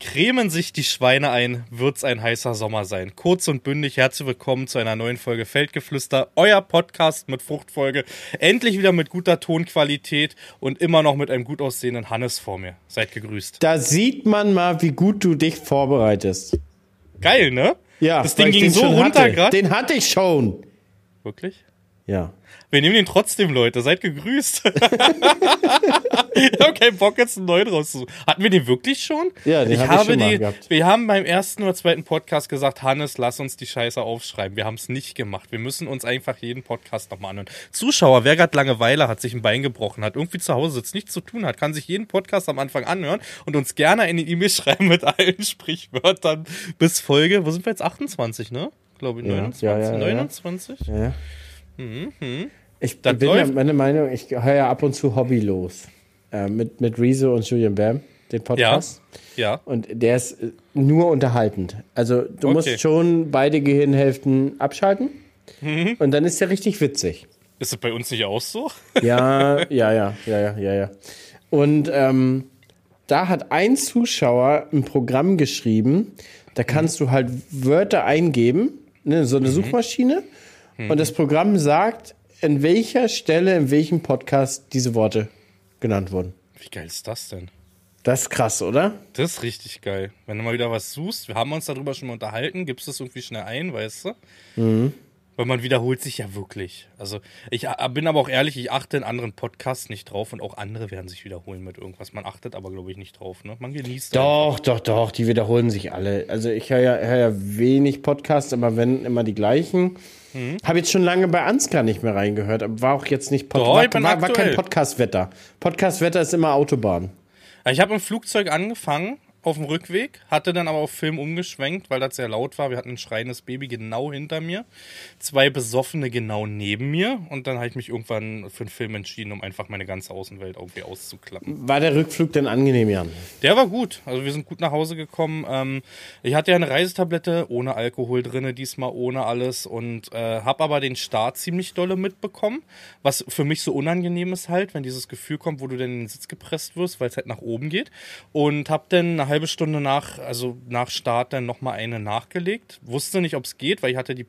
Cremen sich die Schweine ein, wird's ein heißer Sommer sein. Kurz und bündig, herzlich willkommen zu einer neuen Folge Feldgeflüster, euer Podcast mit Fruchtfolge. Endlich wieder mit guter Tonqualität und immer noch mit einem gut aussehenden Hannes vor mir. Seid gegrüßt. Da sieht man mal, wie gut du dich vorbereitest. Geil, ne? Ja, das Ding ging so runter gerade. Den hatte ich schon. Wirklich? Ja. Wir nehmen den trotzdem, Leute. Seid gegrüßt. ich habe keinen Bock, jetzt einen neuen rauszusuchen. Hatten wir den wirklich schon? Ja, den ich hab ich habe schon mal die, gehabt. Wir haben beim ersten oder zweiten Podcast gesagt, Hannes, lass uns die Scheiße aufschreiben. Wir haben es nicht gemacht. Wir müssen uns einfach jeden Podcast nochmal anhören. Zuschauer, wer gerade Langeweile hat, sich ein Bein gebrochen hat, irgendwie zu Hause sitzt, nichts zu tun hat, kann sich jeden Podcast am Anfang anhören und uns gerne in die E-Mail schreiben mit allen Sprichwörtern bis Folge, wo sind wir jetzt? 28, ne? Glaube ich, Ja, 29, ja, ja, ja. 29? ja, ja. Mhm. Ich Das bin ja, läuft. meine Meinung, ich höre ja ab und zu hobbylos. Äh, mit, mit Rezo und Julian Bam, den Podcast. Ja. Und der ist äh, nur unterhaltend. Also du Okay. musst schon beide Gehirnhälften abschalten. Mhm. Und dann ist der richtig witzig. Ist das bei uns nicht auch so? Ja, ja, ja, ja, ja, ja, ja. Und ähm, da hat ein Zuschauer ein Programm geschrieben, da kannst du halt Wörter eingeben, ne, so eine Suchmaschine, und das Programm sagt, in welcher Stelle, in welchem Podcast diese Worte genannt wurden. Wie geil ist das denn? Das ist krass, oder? Das ist richtig geil. Wenn du mal wieder was suchst, wir haben uns darüber schon mal unterhalten, gibst das irgendwie schnell ein, weißt du? Weil man wiederholt sich ja wirklich. Also ich a- bin aber auch ehrlich, ich achte in anderen Podcasts nicht drauf und auch andere werden sich wiederholen mit irgendwas. Man achtet aber, glaube ich, nicht drauf. Ne? Man genießt Doch, doch, doch, die wiederholen sich alle. Also ich höre ja, hör ja wenig Podcasts, aber wenn immer die gleichen. Habe jetzt schon lange bei Ansgar nicht mehr reingehört, aber war auch jetzt nicht Pod Doch, war, war, war kein. Podcast-Wetter. Podcast-Wetter ist immer Autobahn. Ich habe im Flugzeug angefangen, auf dem Rückweg, hatte dann aber auf Film umgeschwenkt, weil das sehr laut war. Wir hatten ein schreiendes Baby genau hinter mir, zwei Besoffene genau neben mir und dann habe ich mich irgendwann für einen Film entschieden, um einfach meine ganze Außenwelt irgendwie auszuklappen. War der Rückflug denn angenehm, Jan? Der war gut. Also wir sind gut nach Hause gekommen. Ähm, ich hatte ja eine Reisetablette ohne Alkohol drinne, diesmal ohne alles und äh, habe aber den Start ziemlich dolle mitbekommen, was für mich so unangenehm ist halt, wenn dieses Gefühl kommt, wo du dann in den Sitz gepresst wirst, weil es halt nach oben geht und habe dann eine halbe Stunde nach, also nach Start dann nochmal eine nachgelegt. Wusste nicht, ob es geht, weil ich hatte die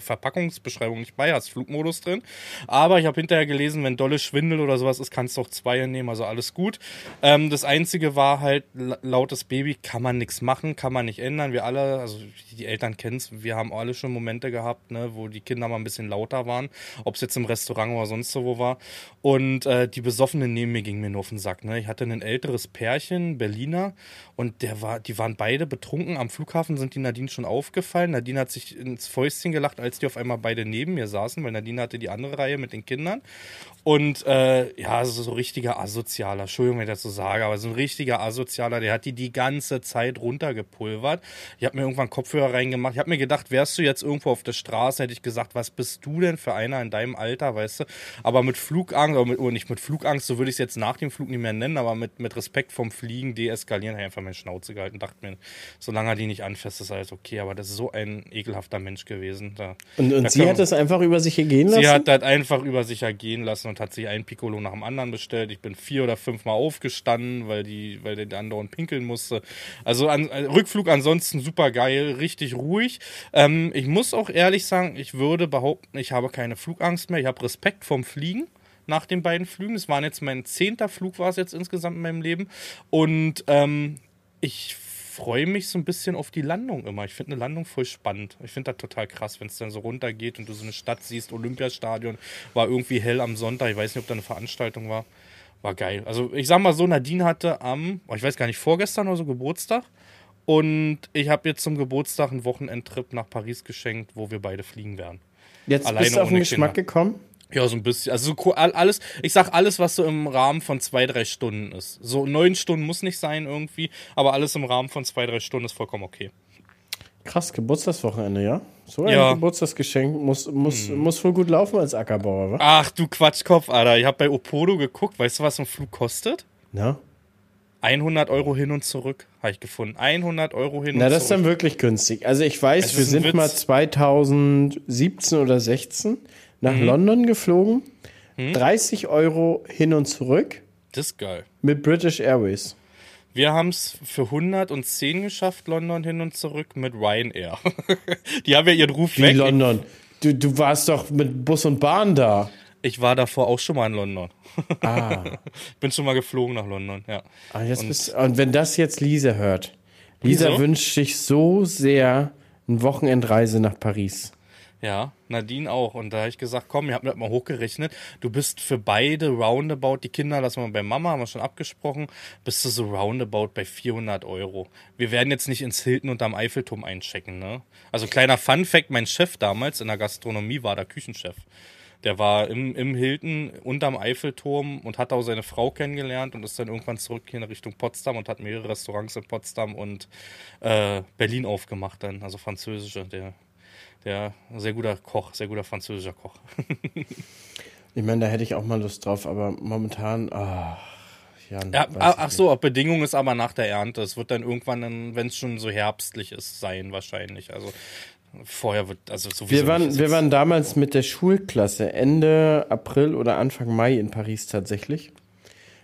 Verpackungsbeschreibung nicht bei, hast Flugmodus drin. Aber ich habe hinterher gelesen, wenn dolle Schwindel oder sowas ist, kannst du auch zwei nehmen, also alles gut. Ähm, das Einzige war halt, la- lautes Baby kann man nichts machen, kann man nicht ändern. Wir alle, also die Eltern kennen es, wir haben alle schon Momente gehabt, ne, wo die Kinder mal ein bisschen lauter waren, ob es jetzt im Restaurant oder sonst so wo war. Und äh, die Besoffenen neben mir gingen mir nur auf den Sack. Ne? Ich hatte ein älteres Pärchen, Berliner, und der war, die waren beide betrunken. Am Flughafen sind die Nadine schon aufgefallen. Nadine hat sich ins Fäustchen gelacht, als die auf einmal beide neben mir saßen, weil Nadine hatte die andere Reihe mit den Kindern. Und äh, ja, so richtiger Asozialer, Entschuldigung, wenn ich das so sage, aber so ein richtiger Asozialer, der hat die die ganze Zeit runtergepulvert. Ich habe mir irgendwann Kopfhörer reingemacht. Ich habe mir gedacht, wärst du jetzt irgendwo auf der Straße, hätte ich gesagt, was bist du denn für einer in deinem Alter, weißt du? Aber mit Flugangst, oder, mit, oder nicht mit Flugangst, so würde ich es jetzt nach dem Flug nicht mehr nennen, aber mit, mit Respekt vom Fliegen deeskalieren, habe ich einfach meine Schnauze gehalten dachte mir, solange er die nicht anfasst, ist alles okay. Aber das ist so ein ekelhafter Mensch gewesen. Da, Und, und sie hat das einfach über sich ergehen lassen? Sie hat das einfach über sich ergehen lassen und hat sich ein Piccolo nach dem anderen bestellt. Ich bin vier oder fünfmal aufgestanden, weil die, weil der andauernd pinkeln musste. Also an, äh, Rückflug ansonsten super geil, richtig ruhig. Ähm, ich muss auch ehrlich sagen, ich würde behaupten, ich habe keine Flugangst mehr. Ich habe Respekt vom Fliegen nach den beiden Flügen. Es waren jetzt mein zehnter Flug, war es jetzt insgesamt in meinem Leben. Und ähm, ich freue mich so ein bisschen auf die Landung immer. Ich finde eine Landung voll spannend. Ich finde das total krass, wenn es dann so runtergeht und du so eine Stadt siehst. Olympiastadion war irgendwie hell am Sonntag. Ich weiß nicht, ob da eine Veranstaltung war. War geil. Also ich sag mal so, Nadine hatte am, oh, ich weiß gar nicht, vorgestern oder so Geburtstag. Und ich habe jetzt zum Geburtstag einen Wochenendtrip nach Paris geschenkt, wo wir beide fliegen werden. Jetzt alleine bist du auf den Geschmack Kinder. gekommen? Ja, so ein bisschen. Also so alles, ich sag alles, was so im Rahmen von zwei, drei Stunden ist. So neun Stunden muss nicht sein irgendwie, aber alles im Rahmen von zwei, drei Stunden ist vollkommen okay. Krass, Geburtstagswochenende, ja? So ein Ja. Hm. Geburtstagsgeschenk muss, muss, muss wohl gut laufen als Ackerbauer, wa? Ach du Quatschkopf, Alter. Ich habe bei Opodo geguckt. Weißt du, was ein Flug kostet? Ja. 100 Euro hin und zurück, habe ich gefunden. 100 Euro hin Na, und das ist dann zurück. wirklich günstig. Also ich weiß, Es wir sind Witz. mal 2017 oder 16 nach Mhm. London geflogen. 30 Euro hin und zurück Das ist geil. mit British Airways. Wir haben es für 110 geschafft, London hin und zurück mit Ryanair. Die haben ja ihren Ruf Wie weg. London. Du, du warst doch mit Bus und Bahn da. Ich war davor auch schon mal in London. Ah. Bin schon mal geflogen nach London, ja. Ah, jetzt bist, und wenn das jetzt Lisa hört. Lisa Wieso? wünscht sich so sehr eine Wochenendreise nach Paris. Ja, Nadine auch. Und da habe ich gesagt, komm, ihr habt mir das mal hochgerechnet. Du bist für beide roundabout, die Kinder lassen wir bei Mama, haben wir schon abgesprochen, bist du so roundabout bei 400 Euro. Wir werden jetzt nicht ins Hilton und am Eiffelturm einchecken, ne? Also kleiner Fun Fact, mein Chef damals in der Gastronomie war der Küchenchef. Der war im, im Hilton unterm Eiffelturm und hat auch seine Frau kennengelernt und ist dann irgendwann zurück hier in Richtung Potsdam und hat mehrere Restaurants in Potsdam und äh, Berlin aufgemacht dann, also französische. Der, der sehr guter Koch, sehr guter französischer Koch. Ich meine, da hätte ich auch mal Lust drauf, aber momentan, ach, Jan. Ja, ach so, Bedingung ist aber nach der Ernte. Es wird dann irgendwann, wenn es schon so herbstlich ist, sein wahrscheinlich. Also vorher wird, also sowieso Wir waren, wir waren damals mit der Schulklasse Ende April oder Anfang Mai in Paris tatsächlich.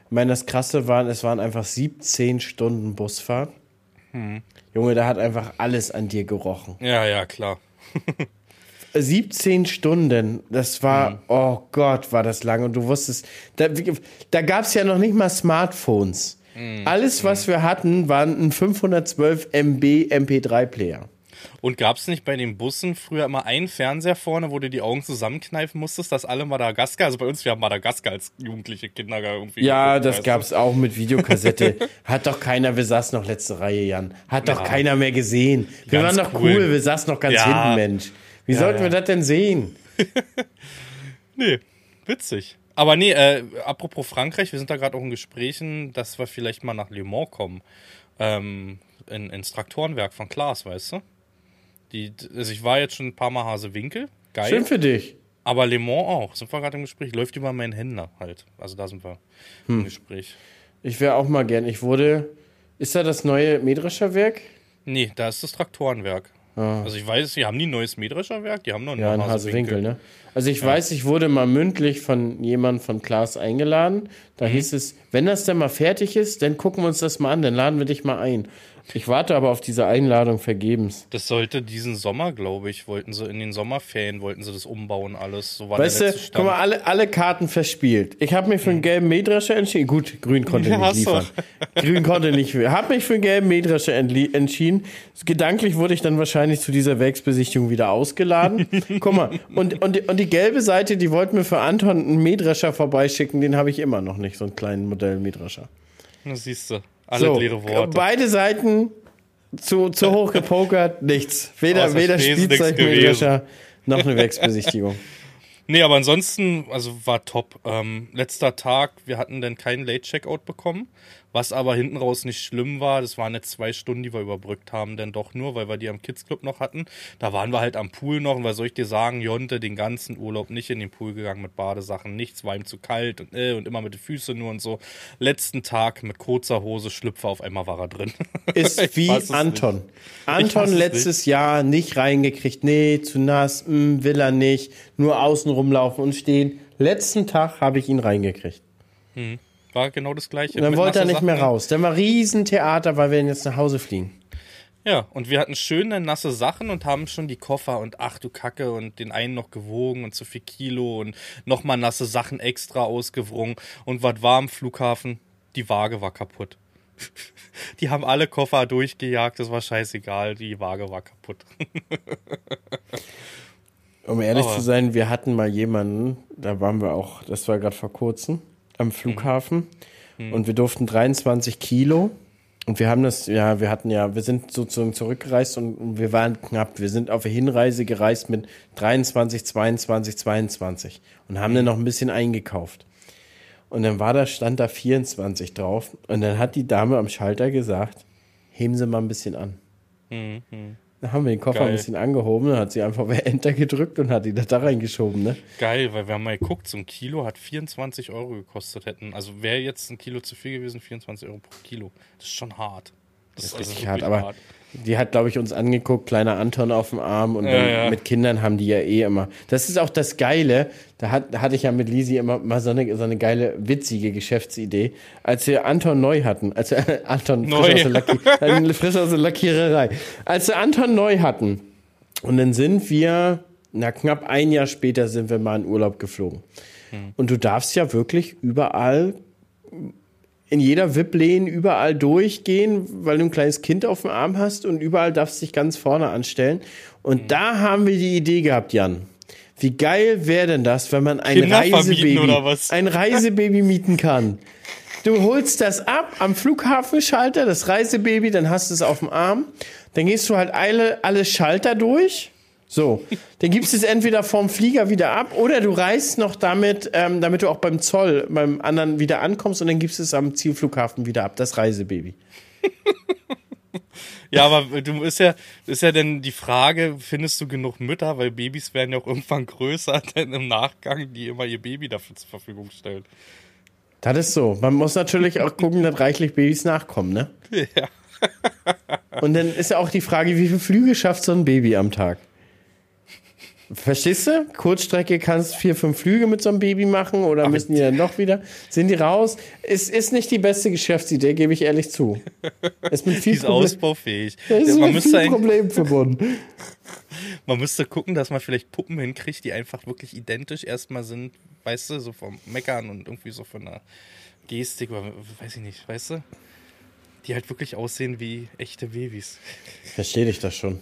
Ich meine, das Krasse war, es waren einfach 17 Stunden Busfahrt. Hm. Junge, da hat einfach alles an dir gerochen. Ja, ja, klar. 17 Stunden, das war, oh Gott, war das lang. Und du wusstest, da, da gab es ja noch nicht mal Smartphones. Hm. Alles, was wir hatten, waren ein 512 MB MP3-Player. Und gab es nicht bei den Bussen früher immer einen Fernseher vorne, wo du die Augen zusammenkneifen musstest, dass alle Madagaskar, also bei uns, wir haben Madagaskar als jugendliche Kinder irgendwie. Ja, geguckt, das weißt gab's auch mit Videokassette. Hat doch keiner, wir saßen noch letzte Reihe, Jan. Hat doch keiner mehr gesehen. Wir Ganz waren doch cool. cool, wir saßen noch ganz Ja. hinten, Mensch. Wie sollten ja. wir das denn sehen? Nee, witzig. Aber nee, äh, apropos Frankreich, wir sind da gerade auch in Gesprächen, dass wir vielleicht mal nach Le Mans kommen. Ähm, in, ins Traktorenwerk von Klaas, weißt du? Die, also ich war jetzt schon ein paar Mal Hasewinkel. Geil. Schön für dich. Aber Le Mans auch. Sind wir gerade im Gespräch. Läuft über meinen Händler halt. Also da sind wir Hm. im Gespräch. Ich wäre auch mal gern. Ich wurde. Ist da das neue Mähdrescher Werk? Nee, da ist das Traktorenwerk. Also ich weiß, die haben nie ein neues Mähdrescher Werk, die haben noch ein Ja, in Hasewinkel, ne? Also ich weiß, ich wurde mal mündlich von jemandem von Klaas eingeladen. Da Mhm. hieß es, wenn das dann mal fertig ist, dann gucken wir uns das mal an, dann laden wir dich mal ein. Ich warte aber auf diese Einladung vergebens. Das sollte diesen Sommer, glaube ich, wollten sie in den Sommerferien, wollten sie das umbauen alles. So war Weißt du, guck mal, alle, alle Karten verspielt. Ich habe mich für einen gelben Mähdrescher entschieden. Gut, grün konnte Ja, nicht liefern. Grün konnte nicht. Habe mich für einen gelben Mähdrescher entschieden. Gedanklich wurde ich dann wahrscheinlich zu dieser Werksbesichtigung wieder ausgeladen. guck mal, und, und, die- und die gelbe Seite, die wollten mir für Anton einen Mähdrescher vorbeischicken. Den habe ich immer noch nicht, so einen kleinen Modell-Mähdrescher. Das siehst du. Alle So, leere Worte. beide Seiten zu, zu hoch gepokert, nichts. Weder, Außer weder Spielzeugmähdrescher noch eine Werksbesichtigung. Nee, aber ansonsten, also war top. Ähm, letzter Tag, wir hatten dann keinen Late-Checkout bekommen, was aber hinten raus nicht schlimm war. Das waren jetzt zwei Stunden, die wir überbrückt haben, denn doch nur, weil wir die am Kids Club noch hatten. Da waren wir halt am Pool noch und was soll ich dir sagen, Jonte den ganzen Urlaub nicht in den Pool gegangen mit Badesachen, nichts, war ihm zu kalt und, äh, und immer mit den Füßen nur und so. Letzten Tag mit kurzer Hose, Schlüpfer, auf einmal war er drin. ist wie Anton. weiß Anton es letztes Jahr nicht reingekriegt. Nee, zu nass, mm, will er nicht. Nur außen rumlaufen und stehen. Letzten Tag habe ich ihn reingekriegt. War genau das gleiche. Und dann wollte er nicht mehr Sachen. raus. Dann war Riesentheater, weil wir jetzt nach Hause fliegen. Ja, und wir hatten schöne nasse Sachen und haben schon die Koffer und ach du Kacke und den einen noch gewogen und zu viel Kilo und nochmal nasse Sachen extra ausgewrungen. Und was war am Flughafen? Die Waage war kaputt. Die haben alle Koffer durchgejagt, das war scheißegal, die Waage war kaputt. Um ehrlich Aber- zu sein, wir hatten mal jemanden, da waren wir auch, das war gerade vor kurzem, am Flughafen. Und wir durften 23 Kilo. Und wir haben das, ja, wir hatten ja, wir sind sozusagen zurückgereist und, wir waren knapp. Wir sind auf der Hinreise gereist mit 23, 22, 22 und haben dann noch ein bisschen eingekauft. Und dann war da, stand da 24 drauf. Und dann hat die Dame am Schalter gesagt, heben Sie mal ein bisschen an. Dann haben wir den Koffer Geil. ein bisschen angehoben, dann hat sie einfach bei Enter gedrückt und hat die das da reingeschoben, ne? Geil, weil wir haben mal geguckt, so ein Kilo hat 24 Euro gekostet hätten. Also wäre jetzt ein Kilo zu viel gewesen, 24 Euro pro Kilo. Das ist schon hart. Das ist also richtig wirklich hart, aber die hat, glaube ich, uns angeguckt, kleiner Anton auf dem Arm und Ja, dann ja. mit Kindern haben die ja eh immer. Das ist auch das Geile, da, hat, da hatte ich ja mit Lisi immer mal so eine, so eine geile, witzige Geschäftsidee. Als wir Anton neu hatten, als wir Anton Neu. frisch aus, der Lacki, äh, frisch aus der Lackiererei, als wir Anton neu hatten und dann sind wir, na knapp ein Jahr später sind wir mal in Urlaub geflogen. Hm. Und du darfst ja wirklich überall in jeder VIP-Lane überall durchgehen, weil du ein kleines Kind auf dem Arm hast und überall darfst du dich ganz vorne anstellen. Und Mhm. da haben wir die Idee gehabt, Jan. Wie geil wäre denn das, wenn man ein Kinder Reisebaby, ein Reisebaby mieten kann? Du holst das ab am Flughafenschalter, das Reisebaby, dann hast du es auf dem Arm. Dann gehst du halt alle, alle Schalter durch. So, dann gibst du es entweder vom Flieger wieder ab oder du reist noch damit, ähm, damit du auch beim Zoll, beim anderen wieder ankommst und dann gibst du es am Zielflughafen wieder ab, das Reisebaby. Ja, aber du ist ja, ist ja denn die Frage, findest du genug Mütter, weil Babys werden ja auch irgendwann größer, denn im Nachgang, die immer ihr Baby dafür zur Verfügung stellen. Das ist so. Man muss natürlich auch gucken, dass reichlich Babys nachkommen, ne? Ja. Und dann ist ja auch die Frage, wie viele Flüge schafft so ein Baby am Tag? Verstehst du? Kurzstrecke kannst vier, fünf Flüge mit so einem Baby machen oder müssen die dann noch wieder? Sind die raus? Ist, ist nicht die beste Geschäftsidee, gebe ich ehrlich zu. Ist mit Die viel ist Problem, ausbaufähig. ist man, mit viel Problem verbunden. man müsste gucken, dass man vielleicht Puppen hinkriegt, die einfach wirklich identisch erstmal sind, weißt du, so vom Meckern und irgendwie so von der Gestik, oder weiß ich nicht, weißt du? Die halt wirklich aussehen wie echte Babys. Verstehe dich das schon.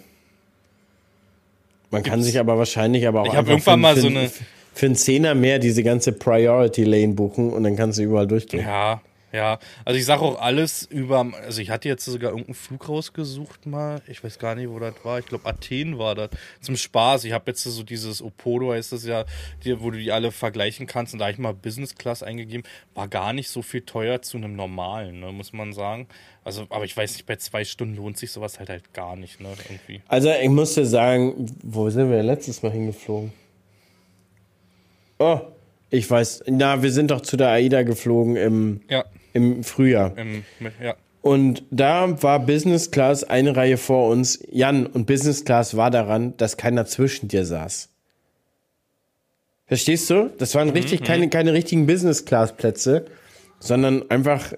Man kann sich aber wahrscheinlich aber auch Ich einfach irgendwann für, mal für, so eine- für einen Zehner mehr diese ganze Priority Lane buchen und dann kannst du überall durchgehen. Ja, ja. Also ich sage auch alles über, also ich hatte jetzt sogar irgendeinen Flug rausgesucht mal, ich weiß gar nicht, wo das war, ich glaube Athen war das, zum Spaß. Ich habe jetzt so dieses Opodo heißt das ja, die, wo du die alle vergleichen kannst und da habe ich mal Business Class eingegeben, war gar nicht so viel teuer zu einem normalen, ne, muss man sagen. Also, aber ich weiß nicht, bei zwei Stunden lohnt sich sowas halt halt gar nicht, ne, irgendwie. Also ich muss dir sagen, wo sind wir letztes Mal hingeflogen? Oh, ich weiß, na, wir sind doch zu der AIDA geflogen im, Ja, im Frühjahr. mit- ja. Und da war Business Class eine Reihe vor uns. Jan, und Business Class war daran, dass keiner zwischen dir saß. Verstehst du? Das waren richtig keine, keine richtigen Business Class Plätze, sondern einfach,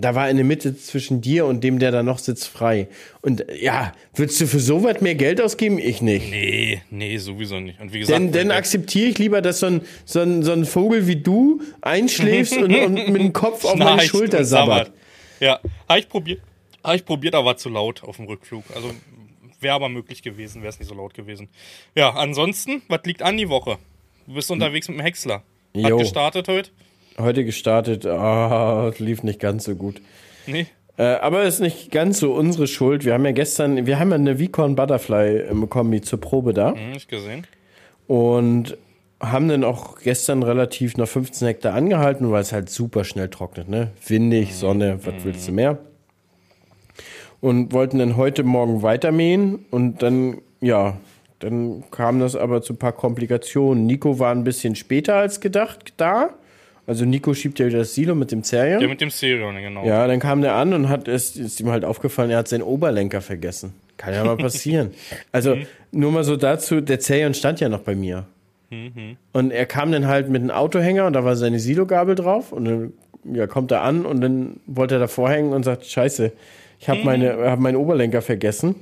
da war in der Mitte zwischen dir und dem, der da noch sitzt, frei. Und ja, würdest du für so was mehr Geld ausgeben? Ich nicht. Nee, nee, sowieso nicht. Und wie gesagt, Denn, denn akzeptiere ich lieber, dass so ein, so, ein, so ein Vogel wie du einschläfst und, und mit dem Kopf auf meine Schulter sabbert. Ja, habe ich probiert. Habe ich probiert, aber war zu laut auf dem Rückflug. Also wäre aber möglich gewesen, wäre es nicht so laut gewesen. Ja, ansonsten, was liegt an die Woche? Du bist unterwegs mit dem Häcksler. Hat Jo. gestartet heute? Heute gestartet, ah, lief nicht ganz so gut. Nee. Äh, aber ist nicht ganz so unsere Schuld. Wir haben ja gestern, wir haben ja eine Vicon Butterfly äh, Kombi zur Probe da Hm, nicht gesehen. und haben dann auch gestern relativ noch 15 Hektar angehalten, weil es halt super schnell trocknet, ne? Windig, Sonne, was willst du mehr? Und wollten dann heute Morgen weitermähen und dann, ja, dann kam das aber zu ein paar Komplikationen. Nico war ein bisschen später als gedacht da. Also Nico schiebt ja wieder das Silo mit dem Zerrier. Der mit dem Serion, genau. Ja, dann kam der an und hat es ist ihm halt aufgefallen, er hat seinen Oberlenker vergessen. Kann ja mal passieren. Also nur mal so dazu, der Zerion stand ja noch bei mir. Und er kam dann halt mit einem Autohänger und da war seine Silogabel drauf und dann ja, kommt er an und dann wollte er davor hängen und sagt, scheiße, ich habe meine, hab meinen Oberlenker vergessen.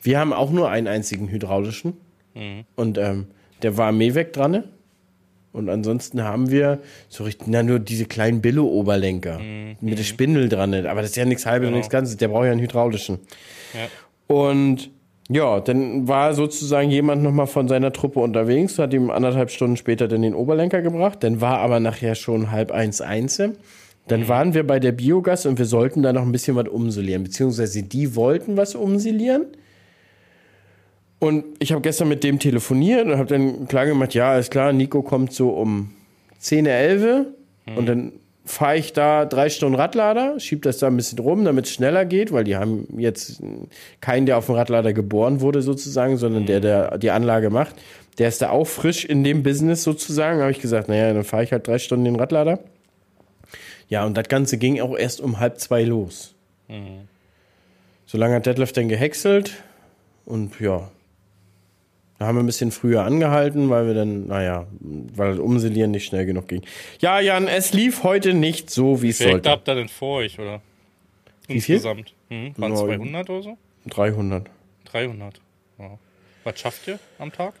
Wir haben auch nur einen einzigen hydraulischen und ähm, der war Mähweg dran. Und ansonsten haben wir so richtig, na, nur diese kleinen Billo-Oberlenker mit der Spindel dran. Aber das ist ja nichts halbes und Genau. nichts Ganzes. Der braucht ja einen hydraulischen. Ja. Und ja, dann war sozusagen jemand nochmal von seiner Truppe unterwegs, hat ihm anderthalb Stunden später dann den Oberlenker gebracht. Dann war aber nachher schon halb eins eins. Dann waren wir bei der Biogas und wir sollten da noch ein bisschen was umsilieren. Beziehungsweise die wollten was umsilieren. Und ich habe gestern mit dem telefoniert und habe dann klar gemacht, ja, ist klar, Nico kommt so um 10, 11 und dann fahre ich da drei Stunden Radlader, schieb das da ein bisschen rum, damit es schneller geht, weil die haben jetzt keinen, der auf dem Radlader geboren wurde sozusagen, sondern der, der die Anlage macht. Der ist da auch frisch in dem Business sozusagen. habe ich gesagt, naja, dann fahre ich halt drei Stunden den Radlader. Ja, und das Ganze ging auch erst um halb zwei los. So lange hat Detlef dann gehäckselt und ja. Da haben wir ein bisschen früher angehalten, weil wir dann, naja, weil Umselieren nicht schnell genug ging. Ja, Jan, es lief heute nicht so, wie es Wie viel sollte. habt ihr denn vor euch, oder? Wie viel? Insgesamt. Hm, waren Neun. 200 oder so? 300. 300. Ja. Was schafft ihr am Tag?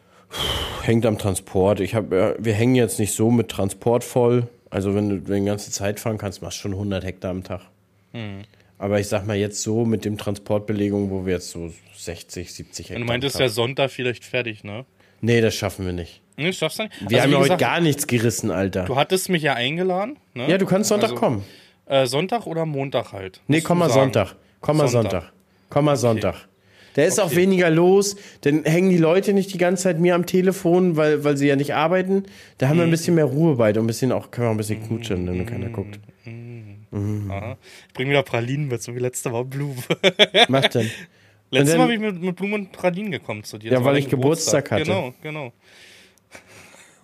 Hängt am Transport. Ich hab, wir hängen jetzt nicht so mit Transport voll. Also wenn du, wenn du die ganze Zeit fahren kannst, machst du schon 100 Hektar am Tag. Hm. Aber ich sag mal jetzt so mit dem Transportbelegung, wo wir jetzt so 60, 70 Hektar. Und du meintest ja Tag- Sonntag vielleicht fertig, ne? Nee, das schaffen wir nicht. Nee, schaffst du nicht? Wir Also, haben ja heute gar nichts gerissen, Alter. Du hattest mich ja eingeladen, ne? ja, du kannst Sonntag Also, kommen. Äh, Sonntag oder Montag halt? Nee, komm mal. Sonntag. Komm mal Sonntag. Sonntag. Komm mal Sonntag. Da ist auch Okay. weniger los. Dann hängen die Leute nicht die ganze Zeit mir am Telefon, weil, weil sie ja nicht arbeiten. Da haben wir ein Mhm. bisschen mehr Ruhe bei. Und ein bisschen auch, können wir auch ein bisschen knutschen, wenn keiner guckt. Aha. Ich bring wieder Pralinen mit, so wie letzte Mal Blumen. Macht denn? Letztes dann- Mal bin ich mit, mit Blumen und Pralinen gekommen zu dir. Ja, weil ich Geburtstag hatte. Genau, genau.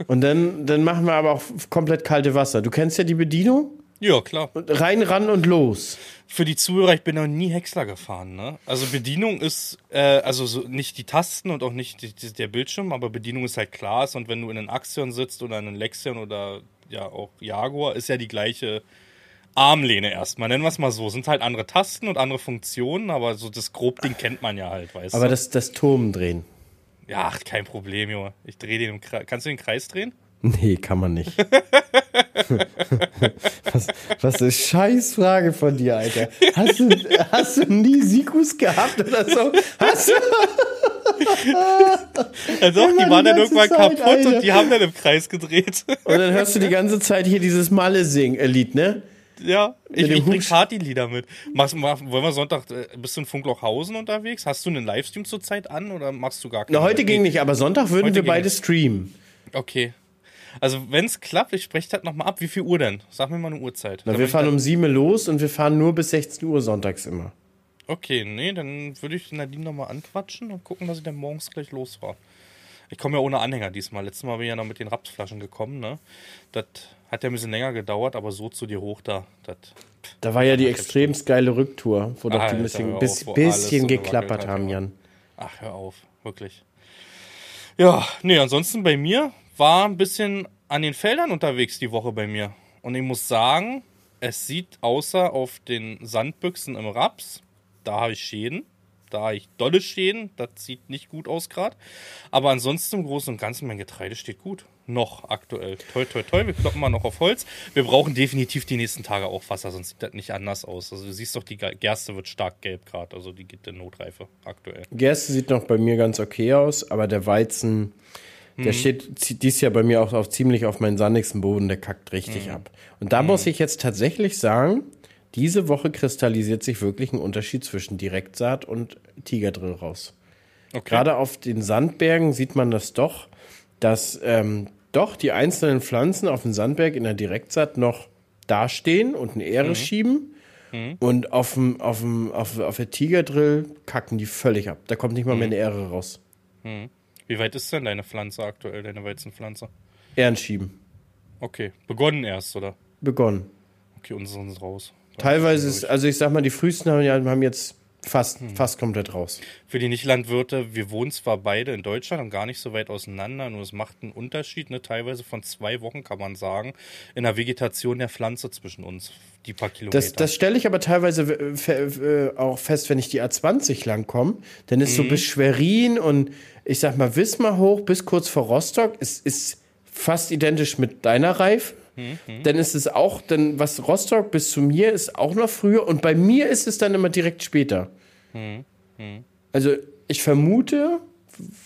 Und dann, dann machen wir aber auch komplett kalte Wasser. Du kennst ja die Bedienung? Ja, klar. Rein, ran und los. Für die Zuhörer, ich bin noch nie Häcksler gefahren, ne? Also Bedienung ist, äh, also so nicht die Tasten und auch nicht die, die, der Bildschirm, aber Bedienung ist halt Glas und wenn du in einem Axion sitzt oder in einem Lexion oder ja auch Jaguar, ist ja die gleiche Armlehne erstmal. Nennen wir es mal so. Sind halt andere Tasten und andere Funktionen, aber so das Grobding kennt man ja halt, weißt Aber du? das, das Turm drehen. Ja, ach, kein Problem, Junge. Ich drehe den im Kreis. Kannst du den Kreis drehen? Nee, kann man nicht. was, was eine Scheißfrage von dir, Alter. Hast du, hast du nie Sikus gehabt oder so? Hast du? Also Immer die waren die dann irgendwann Zeit, kaputt Alter. und die haben dann im Kreis gedreht. Und dann hörst du die ganze Zeit hier dieses Malle-Sing-Lied, ne? Ja, ich, ich bring Partylieder mit. Machst, mach, wollen wir Sonntag, äh, bist du in Funklochhausen unterwegs? Hast du einen Livestream zurzeit an oder machst du gar keinen? Na, heute ging nicht, aber Sonntag würden Heute wir beide nicht. streamen. Okay. Also wenn es klappt, ich spreche das nochmal ab. Wie viel Uhr denn? Sag mir mal eine Uhrzeit. Na, wir fahren um 7 Uhr los und wir fahren nur bis 16 Uhr sonntags immer. Okay, nee, dann würde ich Nadine nochmal anquatschen und gucken, dass ich dann morgens gleich losfahre. Ich komme ja ohne Anhänger diesmal. Letztes Mal bin ich ja noch mit den Rapsflaschen gekommen, ne? Das hat ja ein bisschen länger gedauert, aber so zu dir hoch da. Da war ja die extremst geile Rücktour, wo doch die Alter, ein bisschen, auf, bisschen so geklappert hat, haben, ja. Jan. Ach, hör auf, wirklich. Ja, nee, ansonsten bei mir war ein bisschen an den Feldern unterwegs die Woche bei mir. Und ich muss sagen, es sieht außer auf den Sandbüchsen im Raps, da habe ich Schäden. Da ich dolle Schäden, das sieht nicht gut aus gerade. Aber ansonsten im Großen und Ganzen, mein Getreide steht gut. Noch aktuell. Toi, toi, toi, wir kloppen mal noch auf Holz. Wir brauchen definitiv die nächsten Tage auch Wasser, sonst sieht das nicht anders aus. Also du siehst doch, die Gerste wird stark gelb gerade. Also die geht in Notreife aktuell. Gerste sieht noch bei mir ganz okay aus, aber der Weizen, Mhm. der steht dies Jahr bei mir auch auf, ziemlich auf meinen sandigsten Boden, der kackt richtig Mhm. ab. Und da muss ich jetzt tatsächlich sagen, diese Woche kristallisiert sich wirklich ein Unterschied zwischen Direktsaat und Tigerdrill raus. Okay. Gerade auf den Sandbergen sieht man das doch, dass ähm, doch die einzelnen Pflanzen auf dem Sandberg in der Direktsaat noch dastehen und eine Mhm. Ähre schieben. Und auf, dem, auf, dem, auf, auf der Tigerdrill kacken die völlig ab. Da kommt nicht mal Mhm. mehr eine Ähre raus. Wie weit ist denn deine Pflanze aktuell, deine Weizenpflanze? Ähren schieben. Okay, begonnen erst, oder? Begonnen. Okay, unsere sind raus. Teilweise ist, also ich sag mal, die frühesten haben, haben jetzt fast, Mhm. fast komplett raus. Für die Nichtlandwirte, wir wohnen zwar beide in Deutschland und gar nicht so weit auseinander, nur es macht einen Unterschied, ne? teilweise von zwei Wochen kann man sagen, in der Vegetation der Pflanze zwischen uns, die paar Kilometer. Das, das stelle ich aber teilweise äh, äh, auch fest, wenn ich die A20 lang komme. Dann ist so Mhm. bis Schwerin und ich sag mal Wismar hoch bis kurz vor Rostock. Es ist fast identisch mit deiner Reif. Mhm. Dann ist es auch, dann was Rostock bis zu mir ist auch noch früher und bei mir ist es dann immer direkt später. Mhm. Also ich vermute,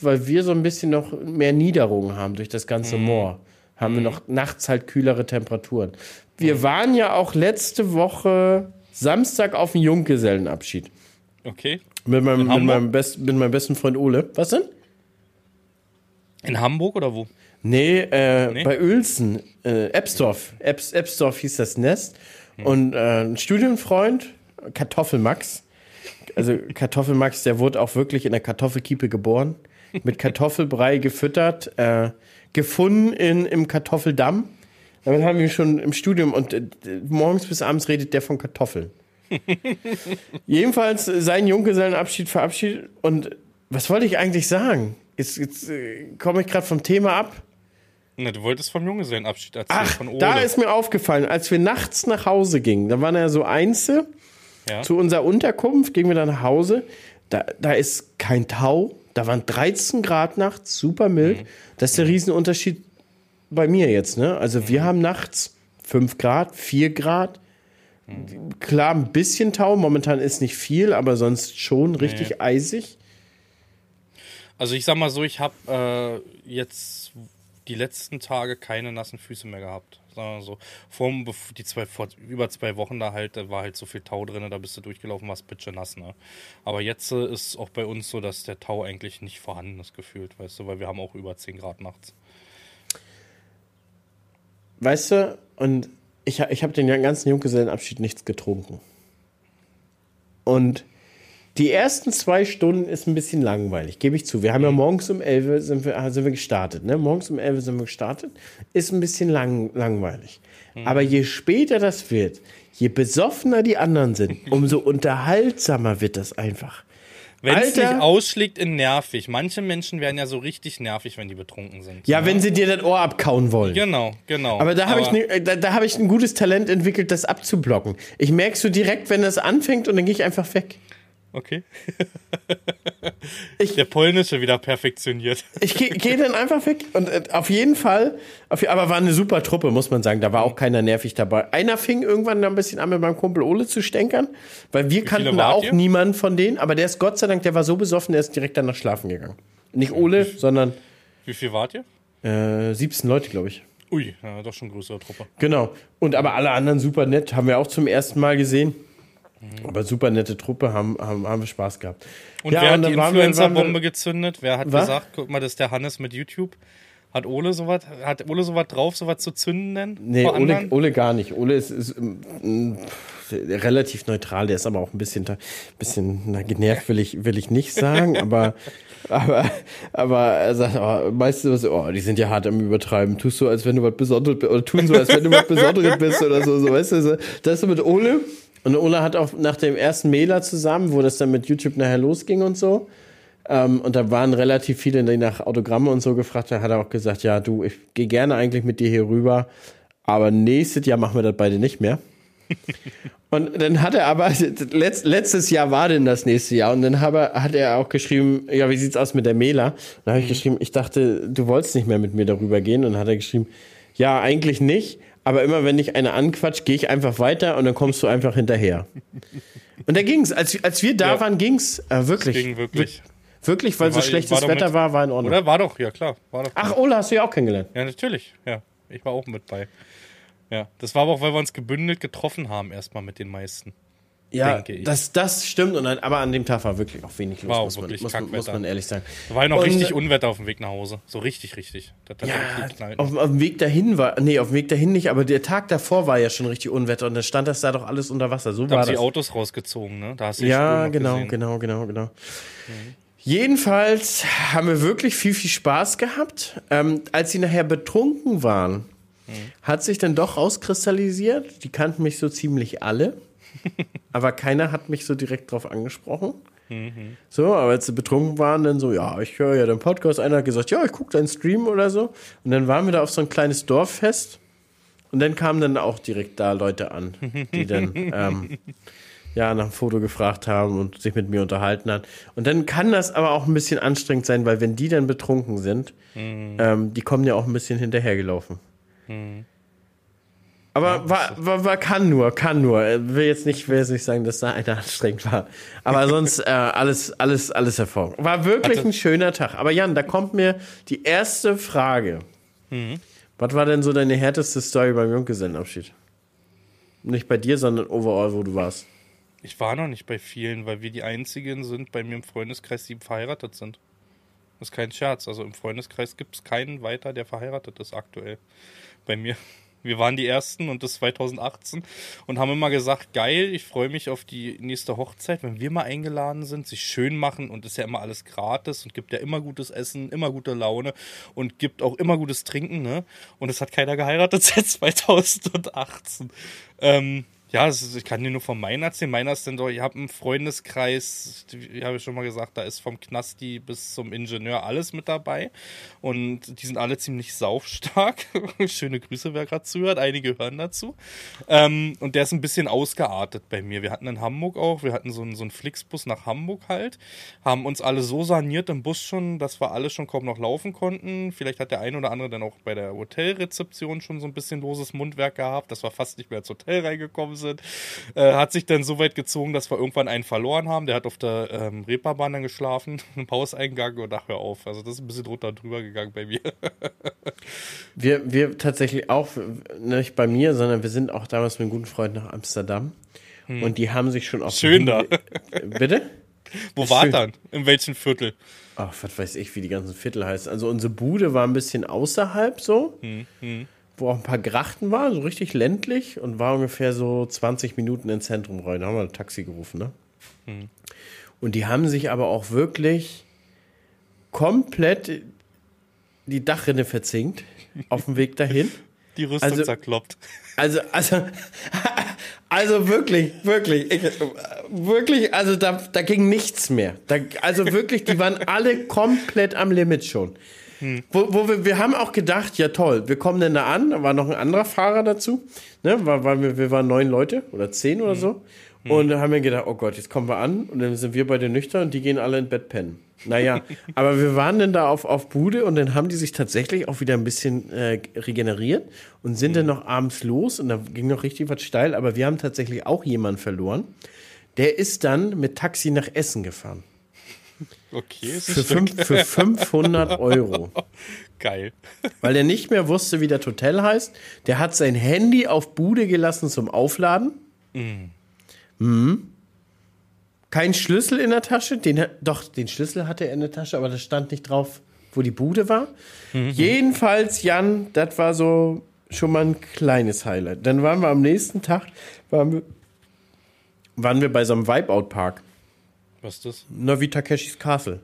weil wir so ein bisschen noch mehr Niederungen haben durch das ganze Mhm. Moor, haben wir noch nachts halt kühlere Temperaturen. Wir waren ja auch letzte Woche Samstag auf dem Junggesellenabschied. okay. Mit meinem, In mit, meinem best, mit meinem besten Freund Ole. Was denn? In Hamburg oder wo? Nee, äh, Nee? bei Uelzen, äh, Ebsdorf. Ebs, Ebsdorf hieß das Nest. Hm. Und äh, ein Studienfreund, Kartoffelmax. Also Kartoffelmax, der wurde auch wirklich in der Kartoffelkiepe geboren. Mit Kartoffelbrei gefüttert, äh, gefunden in, im Kartoffeldamm. Damit haben wir schon im Studium und äh, morgens bis abends redet der von Kartoffeln. Jedenfalls sein Junggesellenabschied verabschiedet. Und was wollte ich eigentlich sagen? Jetzt, jetzt äh, komme ich gerade vom Thema ab. Na, du wolltest vom Junggesellenabschied erzählen, Ach, von Ole. da ist mir aufgefallen, als wir nachts nach Hause gingen, da waren ja so Einzel ja. zu unserer Unterkunft, gingen wir dann nach Hause. Da, da ist kein Tau, da waren 13 Grad nachts, super mild. Mhm. Das ist der Riesenunterschied bei mir jetzt, ne? Also wir haben nachts 5 Grad, 4 Grad. Mhm. Klar, ein bisschen Tau, momentan ist nicht viel, aber sonst schon richtig eisig. Also ich sag mal so, ich habe äh, jetzt die letzten Tage keine nassen Füße mehr gehabt. Wir so. Vor, die zwei, vor über zwei Wochen da halt, da war halt so viel Tau drin, da bist du durchgelaufen, warst bitte nass, ne? Aber jetzt äh, ist auch bei uns so, dass der Tau eigentlich nicht vorhanden ist, gefühlt, weißt du, weil wir haben auch über 10 Grad nachts. Weißt du, und ich, ich habe den ganzen Junggesellenabschied nichts getrunken. Und die ersten zwei Stunden ist ein bisschen langweilig, gebe ich zu. Wir haben ja morgens um 11 sind wir, sind wir gestartet. Ne? Morgens um 11 sind wir gestartet. Ist ein bisschen lang, langweilig. Aber je später das wird, je besoffener die anderen sind, umso unterhaltsamer wird das einfach. Wenn es nicht ausschlägt in nervig. Manche Menschen werden ja so richtig nervig, wenn die betrunken sind. Ja, wenn sie dir das Ohr abkauen wollen. Genau, genau. Aber da habe ich, ne, da, da hab ich ein gutes Talent entwickelt, das abzublocken. Ich merke so direkt, wenn das anfängt und dann gehe ich einfach weg. Okay. Ich- Der Polnische wieder perfektioniert. Ich gehe geh dann einfach weg. Und äh, auf jeden Fall, auf, aber war eine super Truppe, muss man sagen. Da war auch keiner nervig dabei. Einer fing irgendwann ein bisschen an, mit meinem Kumpel Ole zu stänkern, weil wir kannten da auch ihr? niemanden von denen. Aber der ist Gott sei Dank, der war so besoffen, der ist direkt danach schlafen gegangen. Nicht Ole, sondern Wie viel wart ihr? äh, 17 Leute, glaube ich. Ui, ja, doch schon größere Truppe. Genau. Und aber alle anderen super nett, haben wir auch zum ersten Mal gesehen. Mhm. Aber super nette Truppe, haben, haben, haben wir Spaß gehabt. Und Ja, wer und hat die Influencer-Bombe gezündet? Wer hat Was? gesagt, guck mal, das ist der Hannes mit YouTube? Hat Ole sowas, hat Ole sowas drauf, sowas zu zünden denn? Nee, Ole? Ole gar nicht. Ole ist, ist ähm, relativ neutral, der ist aber auch ein bisschen, bisschen na, genervt, will ich, will ich nicht sagen, aber, aber, aber er sagt, oh, meistens so, oh, die sind ja hart am Übertreiben. Tust so, als wenn du was Besonderes bist, oder tun so, als wenn du was Besonderes bist oder so, so, weißt du, so. das ist mit Ole. Und Ole hat auch nach dem ersten Mailer zusammen, wo das dann mit YouTube nachher losging und so, ähm, und da waren relativ viele, die nach Autogramme und so gefragt haben, hat er auch gesagt, ja, du, ich gehe gerne eigentlich mit dir hier rüber, aber nächstes Jahr machen wir das beide nicht mehr. Und dann hat er aber, letzt, letztes Jahr war denn das nächste Jahr, und dann hat er, hat er auch geschrieben, ja, wie sieht's aus mit der Mela? Und dann habe ich geschrieben, ich dachte, du wolltest nicht mehr mit mir darüber gehen. Und dann hat er geschrieben, ja, eigentlich nicht, aber immer wenn ich eine anquatscht, gehe ich einfach weiter und dann kommst du einfach hinterher. Und da ging's, als, als wir da Ja. waren, ging's äh, wirklich. Ging wirklich. Wirklich, weil so War- schlechtes war Wetter mit- war, war in Ordnung. Oder? War doch, ja klar. War doch. Ach, Ola hast du ja auch kennengelernt. Ja, natürlich. Ja, ich war auch mit bei. Ja, das war aber auch, weil wir uns gebündelt getroffen haben, erstmal mit den meisten. Ja, Denke ich. das, das stimmt. Und dann, aber an dem Tag war wirklich auch wenig los, War auch muss, man, wirklich muss, man, muss Kackwetter. man ehrlich sagen. Da war ja noch Und- richtig Unwetter auf dem Weg nach Hause. So richtig, richtig. Das hat Ja, auf, auf dem Weg dahin war, nee, auf dem Weg dahin nicht, aber der Tag davor war ja schon richtig Unwetter und dann stand das da doch alles unter Wasser. So da war haben das. Autos rausgezogen, ne? Da hast du die Ja, genau, gesehen. genau, genau, genau. Jedenfalls haben wir wirklich viel, viel Spaß gehabt. Ähm, als sie nachher betrunken waren, hat sich dann doch rauskristallisiert. Die kannten mich so ziemlich alle, aber keiner hat mich so direkt drauf angesprochen. So, aber als sie betrunken waren, dann so, ja, ich höre ja den Podcast. Einer hat gesagt, ja, ich gucke deinen Stream oder so. Und dann waren wir da auf so ein kleines Dorffest. Und dann kamen dann auch direkt da Leute an, die dann ähm, ja nach einem Foto gefragt haben und sich mit mir unterhalten haben. Und dann kann das aber auch ein bisschen anstrengend sein, weil wenn die dann betrunken sind, ähm, die kommen ja auch ein bisschen hinterhergelaufen. Aber war, war, war, kann nur, kann nur. Äh, Will jetzt nicht, will jetzt nicht sagen, dass da einer anstrengend war. Aber sonst äh, alles, alles, alles hervorragend. War wirklich Also- ein schöner Tag. Aber Jan, da kommt mir die erste Frage. Was war denn so deine härteste Story beim Junggesellenabschied? Nicht bei dir, sondern overall, wo du warst. Ich war noch nicht bei vielen, weil wir die einzigen sind bei mir im Freundeskreis, die verheiratet sind. Das ist kein Scherz. Also im Freundeskreis gibt es keinen weiter, der verheiratet ist aktuell. Bei mir. Wir waren die Ersten und das 2018 und haben immer gesagt, geil, ich freue mich auf die nächste Hochzeit, wenn wir mal eingeladen sind, sich schön machen und ist ja immer alles gratis und gibt ja immer gutes Essen, immer gute Laune und gibt auch immer gutes Trinken, ne? Und es hat keiner geheiratet seit 2018. Ähm, Ja, ist, ich kann dir nur von meinen erzählen. Meiner ist denn doch, ich habe einen Freundeskreis, ich habe schon mal gesagt, da ist vom Knasti bis zum Ingenieur alles mit dabei. Und die sind alle ziemlich saufstark. Schöne Grüße, wer gerade zuhört. Einige hören dazu. Ähm, und der ist ein bisschen ausgeartet bei mir. Wir hatten in Hamburg auch, wir hatten so einen, so einen Flixbus nach Hamburg halt, haben uns alle so saniert im Bus schon, dass wir alle schon kaum noch laufen konnten. Vielleicht hat der eine oder andere dann auch bei der Hotelrezeption schon so ein bisschen loses Mundwerk gehabt, dass wir fast nicht mehr ins Hotel reingekommen sind. Äh, hat sich dann so weit gezogen, dass wir irgendwann einen verloren haben. Der hat auf der ähm, Reeperbahn dann geschlafen, im Hauseingang und ach, hör auf. Also das ist ein bisschen drunter drüber gegangen bei mir. Wir, wir tatsächlich auch, nicht bei mir, sondern wir sind auch damals mit einem guten Freund nach Amsterdam. Und die haben sich schon auf. Schön da. Bitte? Wo war dann? In welchem Viertel? Ach, was weiß ich, wie die ganzen Viertel heißen. Also unsere Bude war ein bisschen außerhalb so, wo auch ein paar Grachten waren, so richtig ländlich und war ungefähr so 20 Minuten ins Zentrum rein. Da haben wir ein Taxi gerufen, ne? Und die haben sich aber auch wirklich komplett die Dachrinne verzinkt auf dem Weg dahin. Die Rüstung Also- zerkloppt. Also, also, also wirklich, wirklich, ich, wirklich, also da, da ging nichts mehr. Da, also wirklich, die waren alle komplett am Limit schon. Wo, wo wir, wir haben auch gedacht, ja toll, wir kommen denn da an, da war noch ein anderer Fahrer dazu, ne, weil, weil wir, wir waren neun Leute oder zehn oder so. Und da haben wir gedacht, oh Gott, jetzt kommen wir an und dann sind wir beide nüchtern und die gehen alle in Bett pennen. Naja, aber wir waren dann da auf, auf Bude und dann haben die sich tatsächlich auch wieder ein bisschen äh, regeneriert und sind dann noch abends los und da ging noch richtig was steil, aber wir haben tatsächlich auch jemanden verloren. Der ist dann mit Taxi nach Essen gefahren. Okay, Für, fünf, für 500 Euro. Geil. Weil er nicht mehr wusste, wie das Hotel heißt. Der hat sein Handy auf Bude gelassen zum Aufladen. Mhm. Kein Schlüssel in der Tasche. Den, doch, den Schlüssel hatte er in der Tasche, aber da stand nicht drauf, wo die Bude war. Jedenfalls, Jan, das war so schon mal ein kleines Highlight. Dann waren wir am nächsten Tag, waren wir, waren wir bei so einem Wipeout-Park. Was ist das? Na, wie Takeshis Castle.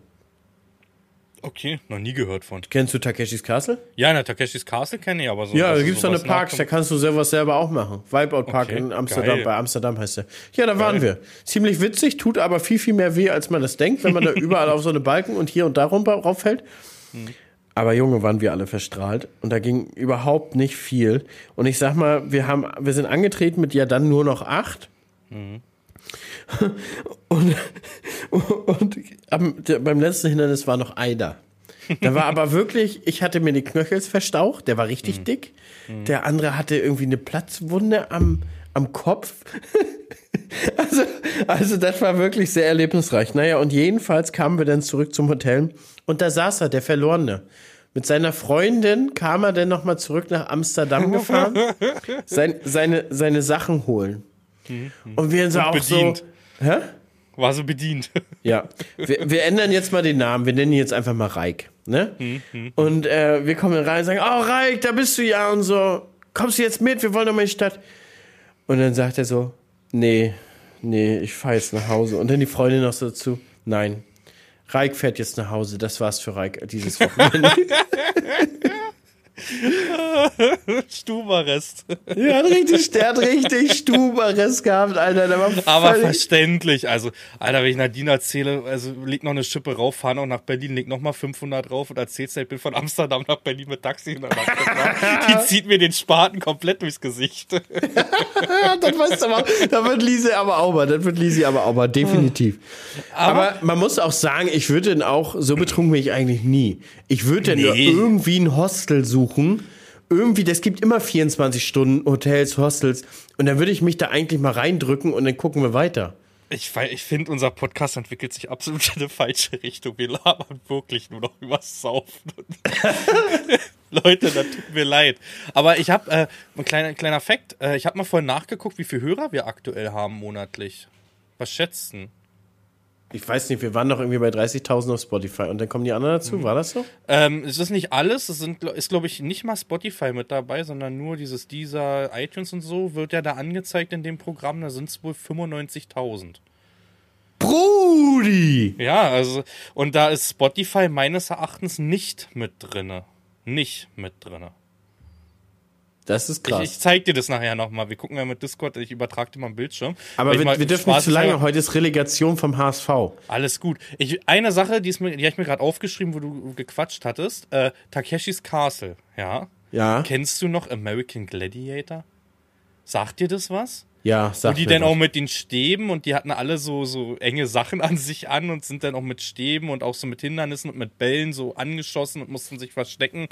Okay, noch nie gehört von. Kennst du Takeshis Castle? Ja, na, Takeshis Castle kenne ich aber so. Ja, da es gibt's doch eine Parks, da kannst du sowas selber auch machen. Wipeout Park Okay, in Amsterdam, geil. bei Amsterdam heißt der. Ja, da waren wir. Ziemlich witzig, tut aber viel, viel mehr weh, als man das denkt, wenn man da überall auf so eine Balken und hier und da rum rauffällt. Aber Junge, waren wir alle verstrahlt und da ging überhaupt nicht viel. Und ich sag mal, wir haben, wir sind angetreten mit ja dann nur noch acht. Und, und beim letzten Hindernis war noch Eider. Da war aber wirklich, ich hatte mir die Knöchels verstaucht, der war richtig dick. Der andere hatte irgendwie eine Platzwunde am, am Kopf. also, also das war wirklich sehr erlebnisreich. Naja, und jedenfalls kamen wir dann zurück zum Hotel und da saß er, der Verlorene. Mit seiner Freundin kam er dann nochmal zurück nach Amsterdam gefahren, sein, seine, seine Sachen holen. Und wir so auch bedient. so. Hä? War so bedient. Ja, wir, wir ändern jetzt mal den Namen. Wir nennen ihn jetzt einfach mal Reik. Ne? Und äh, wir kommen rein und sagen, oh Reik, da bist du ja und so. Kommst du jetzt mit? Wir wollen doch mal in die Stadt. Und dann sagt er so, nee, nee, ich fahre jetzt nach Hause. Und dann die Freundin noch so dazu, nein, Reik fährt jetzt nach Hause. Das war's für Reik dieses Wochenende. Stuberrest. der hat richtig, der hat richtig Stuberrest gehabt, Alter. Der war Aber verständlich. Also, Alter, wenn ich Nadine erzähle, also leg noch eine Schippe rauf, fahr noch nach Berlin, leg noch mal 500 drauf und erzählst, ich bin von Amsterdam nach Berlin mit Taxi in der Nacht. Die zieht mir den Spaten komplett durchs Gesicht. Ja, das weißt du aber, da wird Lise aber auch mal, das wird Lise aber auch mal, definitiv. Aber, man muss auch sagen, ich würde dann auch, so betrunken bin ich eigentlich nie. Ich würde nur Nee. irgendwie ein Hostel suchen. Irgendwie, das gibt immer 24 Stunden Hotels, Hostels. Und dann würde ich mich da eigentlich mal reindrücken und dann gucken wir weiter. Ich, ich finde, unser Podcast entwickelt sich absolut in eine falsche Richtung. Wir labern wirklich nur noch übers Saufen. Leute, das tut mir leid. Aber ich habe, äh, ein kleiner, kleiner Fakt, äh, ich habe mal vorhin nachgeguckt, wie viele Hörer wir aktuell haben monatlich. Was schätzen? Ich weiß nicht, wir waren doch irgendwie bei 30.000 auf Spotify und dann kommen die anderen dazu. War das so? Ähm, es ist nicht alles, es sind, ist glaube ich nicht mal Spotify mit dabei, sondern nur dieses dieser iTunes und so wird ja da angezeigt in dem Programm, da sind es wohl 95.000. Brudi! Ja, also und da ist Spotify meines Erachtens nicht mit drinne. Nicht mit drinne. Das ist Ich, krass. ich zeig dir das nachher nochmal. Wir gucken ja mit Discord, ich übertrage dir mal einen Bildschirm. Aber ich wir, mal wir dürfen nicht zu lange. Heute ist Relegation vom HSV. Alles gut. Ich, eine Sache, die, ist mir, die habe ich mir gerade aufgeschrieben, wo du gequatscht hattest. Äh, Takeshis Castle, ja. Ja. Kennst du noch American Gladiator? Sagt dir das was? Ja, Wo sag die mir dann was. auch mit den Stäben und die hatten alle so, so enge Sachen an sich an und sind dann auch mit Stäben und auch so mit Hindernissen und mit Bällen so angeschossen und mussten sich verstecken.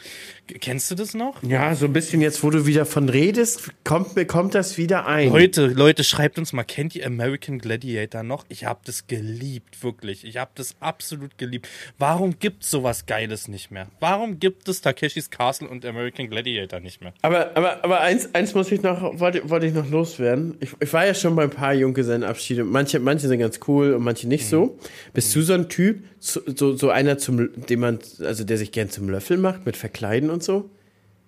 G- Kennst du das noch? Ja, so ein bisschen jetzt, wo du wieder von redest, kommt mir kommt das wieder ein. Leute, Leute, schreibt uns mal, kennt ihr American Gladiator noch? Ich habe das geliebt, wirklich. Ich habe das absolut geliebt. Warum gibt sowas Geiles nicht mehr? Warum gibt es Takeshis Castle und American Gladiator nicht mehr? Aber, aber, aber eins, eins muss ich noch, wollte, wollte ich noch loswerden. Ich, ich war ja schon bei ein paar Junggesellenabschiede. Manche, manche sind ganz cool und manche nicht so. Bist du so ein Typ, so, so, einer zum, den man, also der sich gern zum Löffel macht, mit Verkleiden und so?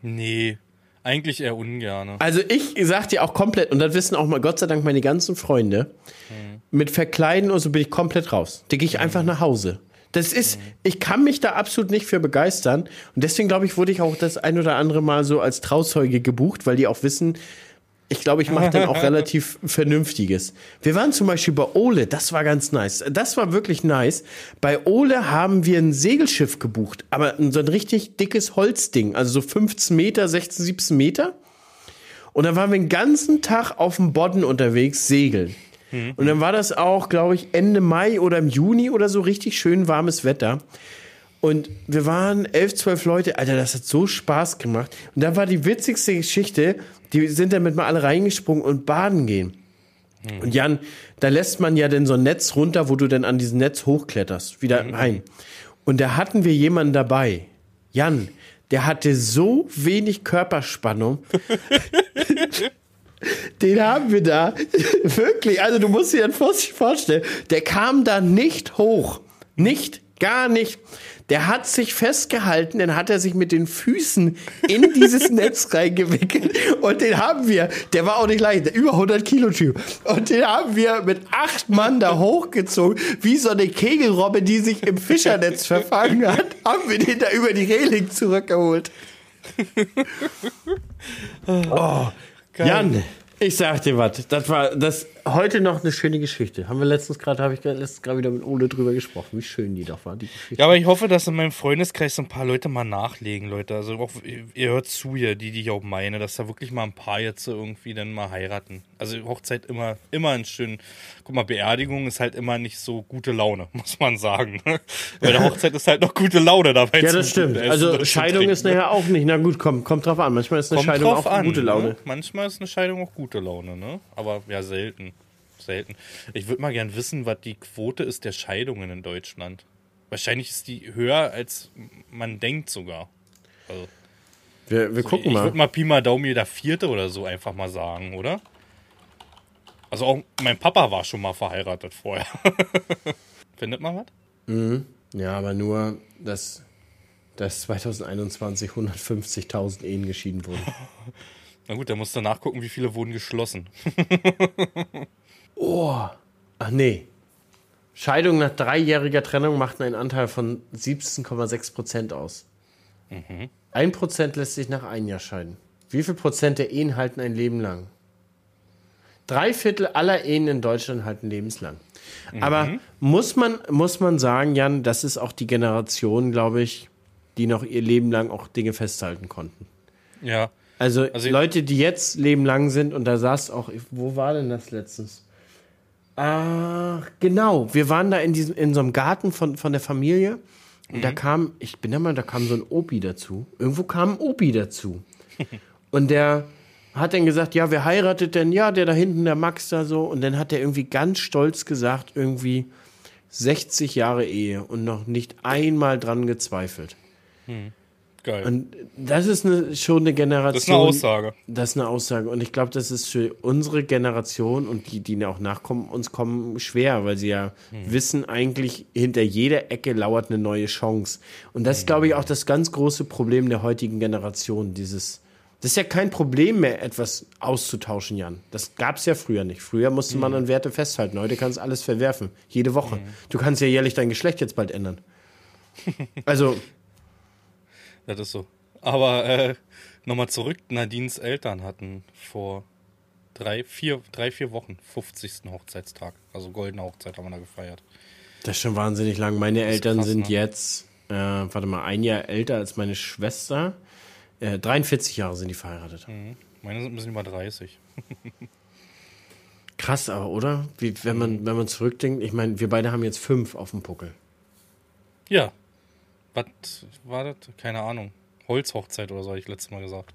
Nee, eigentlich eher ungerne. Also ich sag dir auch komplett, und das wissen auch mal Gott sei Dank meine ganzen Freunde, mit Verkleiden und so bin ich komplett raus. Da gehe ich einfach nach Hause. Das ist, ich kann mich da absolut nicht für begeistern. Und deswegen glaube ich, wurde ich auch das ein oder andere Mal so als Trauzeuge gebucht, weil die auch wissen, ich glaube, ich mache dann auch relativ Vernünftiges. Wir waren zum Beispiel bei Ole, das war ganz nice. Das war wirklich nice. Bei Ole haben wir ein Segelschiff gebucht, aber so ein richtig dickes Holzding, also so 15 Meter, 16, 17 Meter. Und dann waren wir den ganzen Tag auf dem Bodden unterwegs, segeln. Und dann war das auch, glaube ich, Ende Mai oder im Juni oder so richtig schön warmes Wetter. Und wir waren elf, zwölf Leute. Alter, das hat so Spaß gemacht. Und da war die witzigste Geschichte, die sind damit mal alle reingesprungen und baden gehen. Und Jan, da lässt man ja dann so ein Netz runter, wo du dann an diesem Netz hochkletterst, wieder rein. Und da hatten wir jemanden dabei. Jan, der hatte so wenig Körperspannung. Den haben wir da. Wirklich. Also du musst dir das vor- vorstellen. Der kam da nicht hoch. Nicht. Gar nicht. Der hat sich festgehalten, dann hat er sich mit den Füßen in dieses Netz reingewickelt. Und den haben wir, der war auch nicht leicht, der über 100 Kilo Typ. Und den haben wir mit acht Mann da hochgezogen, wie so eine Kegelrobbe, die sich im Fischernetz verfangen hat, haben wir den da über die Reling zurückgeholt. Oh, Jan, ich sag dir was, das war das heute noch eine schöne Geschichte. Haben wir letztens gerade, habe ich letztens gerade wieder mit Ole drüber gesprochen, wie schön die doch war, die Geschichte. Ja, aber ich hoffe, dass in meinem Freundeskreis so ein paar Leute mal nachlegen, Leute. Also auch, ihr- hört zu hier, die, die ich auch meine, dass da wirklich mal ein paar jetzt so irgendwie dann mal heiraten. Also Hochzeit immer, immer ein schön. Guck mal, Beerdigung ist halt immer nicht so gute Laune, muss man sagen. Bei der Hochzeit ist halt noch gute Laune dabei. Ja, das stimmt. Also Scheidung ist ne? nachher auch nicht. Na gut, komm, kommt drauf an. Manchmal ist eine Kommt Scheidung auch an, gute Laune. Ne? Manchmal ist eine Scheidung auch gute Laune, ne? Aber ja, selten. Selten. Ich würde mal gern wissen, was die Quote ist der Scheidungen in Deutschland. Wahrscheinlich ist die höher, als man denkt sogar. Also, Wir, wir gucken ich mal. würde mal Pi mal Daumen jeder Vierte oder so einfach mal sagen, oder? Also auch mein Papa war schon mal verheiratet vorher. Findet man was? Ja, aber nur, dass, dass 2021 150.000 Ehen geschieden wurden. Na gut, dann musst du nachgucken, wie viele wurden geschlossen. Oh. Ach nee. Scheidung nach dreijähriger Trennung macht einen Anteil von 17,6 Prozent aus. Ein Prozent lässt sich nach einem Jahr scheiden. Wie viel Prozent der Ehen halten ein Leben lang? Drei Viertel aller Ehen in Deutschland halten lebenslang. Aber muss man, muss man sagen, Jan, das ist auch die Generation, glaube ich, die noch ihr Leben lang auch Dinge festhalten konnten. Ja. Also, Also- Leute, die jetzt Leben lang sind und da saß auch, wo war denn das letztens? Ach, genau. Wir waren da in diesem, in so einem Garten von, von der Familie und da kam, ich bin da mal, da kam so ein Opi dazu. Irgendwo kam ein Opi dazu. und der hat dann gesagt, ja, wer heiratet denn? Ja, der da hinten, der Max da so. Und dann hat er irgendwie ganz stolz gesagt, irgendwie 60 Jahre Ehe und noch nicht einmal dran gezweifelt. Geil. Und das ist eine, schon eine Generation. das ist eine Aussage. Das ist eine Aussage. Und ich glaube, das ist für unsere Generation und die, die auch nachkommen, uns kommen schwer, weil sie ja wissen, eigentlich hinter jeder Ecke lauert eine neue Chance. Und das ist, glaube ich, auch das ganz große Problem der heutigen Generation. Dieses, das ist ja kein Problem mehr, etwas auszutauschen, Jan. Das gab es ja früher nicht. Früher musste man an Werte festhalten. Heute kannst du alles verwerfen. Jede Woche. Du kannst ja jährlich dein Geschlecht jetzt bald ändern. Also, Das ist so. Aber, äh, Nochmal zurück, Nadines Eltern hatten vor drei, vier, drei, vier Wochen 50. Hochzeitstag. Also goldene Hochzeit haben wir da gefeiert. Das ist schon wahnsinnig lang. Meine Eltern krass, sind ne? jetzt, äh, warte mal, ein Jahr älter als meine Schwester. Äh, 43 Jahre sind die verheiratet. Meine sind ein bisschen über 30. Krass, aber oder? Wie, wenn man, wenn man zurückdenkt, ich meine, wir beide haben jetzt fünf auf dem Puckel. Ja. Was war das? Keine Ahnung. Holzhochzeit oder so, habe ich letztes Mal gesagt.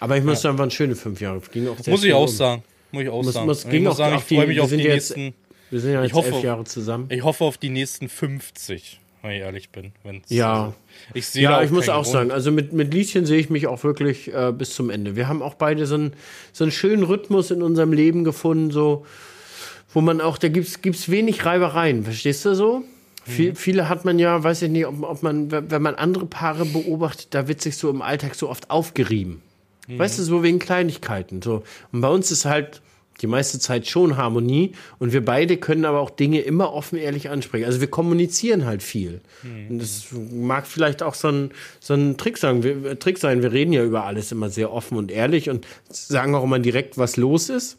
Aber ich muss sagen, waren schöne fünf Jahre. Ging auch Muss ich auch um. sagen. Muss ich auch Muss- sagen. muss- ging ich muss auch sagen, ich freue mich auf die jetzt- nächsten. Wir sind ja jetzt Ich hoffe- elf Jahre zusammen. Ich hoffe auf die nächsten 50, wenn ich ehrlich bin. Wenn's, Ja. Ich sehe Ja, ich muss auch Grund. sagen, also mit, mit Lieschen sehe ich mich auch wirklich äh, bis zum Ende. Wir haben auch beide so einen, so einen schönen Rhythmus in unserem Leben gefunden, so, wo man auch, da gibt's gibt's wenig Reibereien, verstehst du so? Viel, viele hat man ja, weiß ich nicht, ob, ob man, wenn man andere Paare beobachtet, da wird sich so im Alltag so oft aufgerieben. Weißt du, so wegen Kleinigkeiten. So. Und bei uns ist halt die meiste Zeit schon Harmonie und wir beide können aber auch Dinge immer offen, ehrlich ansprechen. Also wir kommunizieren halt viel. Und das mag vielleicht auch so ein, so ein Trick, sagen. Wir, Trick sein. Wir reden ja über alles immer sehr offen und ehrlich und sagen auch immer direkt, was los ist.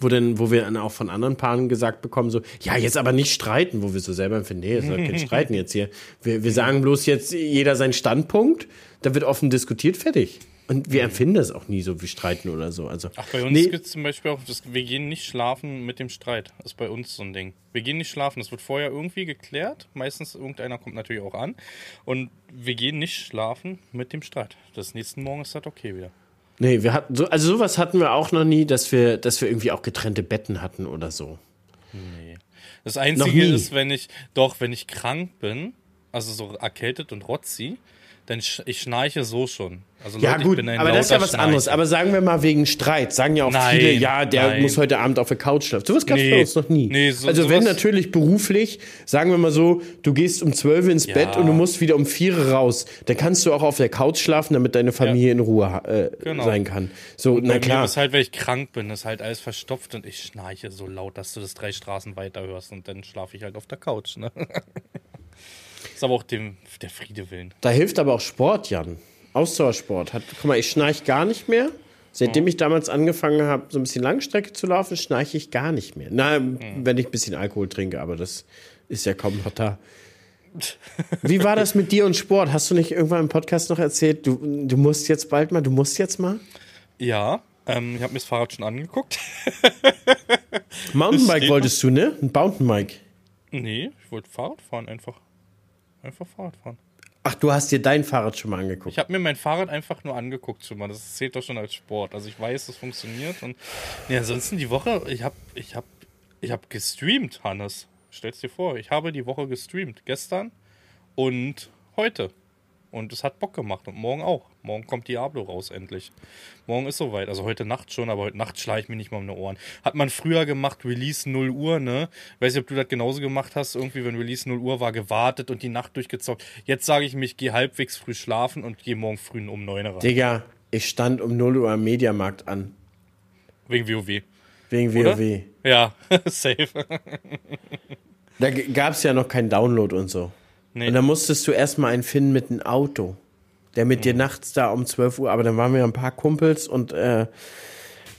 Wo, denn, wo wir dann auch von anderen Paaren gesagt bekommen, so, ja, jetzt aber nicht streiten, wo wir so selber empfinden, nee, es soll kein Streiten jetzt hier. Wir, wir sagen bloß jetzt jeder seinen Standpunkt, da wird offen diskutiert, fertig. Und wir empfinden das auch nie so wie Streiten oder so. Also, Ach, bei uns nee, gibt es zum Beispiel auch, das, wir gehen nicht schlafen mit dem Streit. Das ist bei uns so ein Ding. Wir gehen nicht schlafen, das wird vorher irgendwie geklärt. Meistens irgendeiner kommt natürlich auch an. Und wir gehen nicht schlafen mit dem Streit. Das nächsten Morgen ist das okay wieder. Nee, wir hatten so, also sowas hatten wir auch noch nie, dass wir, dass wir irgendwie auch getrennte Betten hatten oder so. Das Noch Einzige ist, wenn ich, doch, wenn ich krank bin, also so erkältet und rotzi, sch ich schnarche so schon. Also Ja, Leute, gut, ich bin ein aber das ist ja was anderes. Aber sagen wir mal wegen Streit. Sagen ja auch Nein, viele, ja, der nein. muss heute Abend auf der Couch schlafen. Sowas gab es Nee. bei uns noch nie. Nee, so- also, wenn natürlich beruflich, sagen wir mal so, du gehst um 12 ins Ja. Bett und du musst wieder um 4 raus, dann kannst du auch auf der Couch schlafen, damit deine Familie in Ruhe äh, Genau. sein kann. So, Bei na mir klar. ist halt, wenn ich krank bin, ist halt alles verstopft und ich schnarche so laut, dass du das drei Straßen weiter hörst und dann schlafe ich halt auf der Couch. Ne? ist aber auch dem, der Friede willen. Da hilft aber auch Sport, Jan. Ausdauersport. Hat, guck mal, ich schnarche gar nicht mehr. Seitdem ich damals angefangen habe, so ein bisschen Langstrecke zu laufen, schnarche ich gar nicht mehr. Na, wenn ich ein bisschen Alkohol trinke, aber das ist ja kaum noch da. Wie war das mit dir und Sport? Hast du nicht irgendwann im Podcast noch erzählt, du, du musst jetzt bald mal, du musst jetzt mal? Ja, ähm, ich habe mir das Fahrrad schon angeguckt. Mountainbike wolltest du, ne? Ein Mountainbike. nee, ich wollte Fahrrad fahren einfach. Einfach Fahrrad fahren. Ach, du hast dir dein Fahrrad schon mal angeguckt. Ich habe mir mein Fahrrad einfach nur angeguckt schon mal. Das zählt doch schon als Sport. Also ich weiß, das funktioniert. Und nee, ansonsten die Woche, ich habe ich hab, ich hab gestreamt, Hannes. Stell's dir vor, ich habe die Woche gestreamt. Gestern und heute. Und es hat Bock gemacht. Und morgen auch. Morgen kommt Diablo raus, endlich. Morgen ist soweit. Also heute Nacht schon, aber heute Nacht schlage ich mir nicht mal um die Ohren. Hat man früher gemacht, Release 0 Uhr, ne? Weiß nicht, ob du das genauso gemacht hast. Irgendwie, wenn Release 0 Uhr war, gewartet und die Nacht durchgezockt. Jetzt sage ich mich, gehe halbwegs früh schlafen und gehe morgen früh um 9 Uhr ran. Digga, ich stand um 0 Uhr am Mediamarkt an. Wegen WoW. Wegen Oder? WoW. Ja, safe. Da gab es ja noch keinen Download und so. Nee. Und dann musstest du erstmal einen finden mit einem Auto, der mit dir nachts da um 12 Uhr, aber dann waren wir ein paar Kumpels und äh,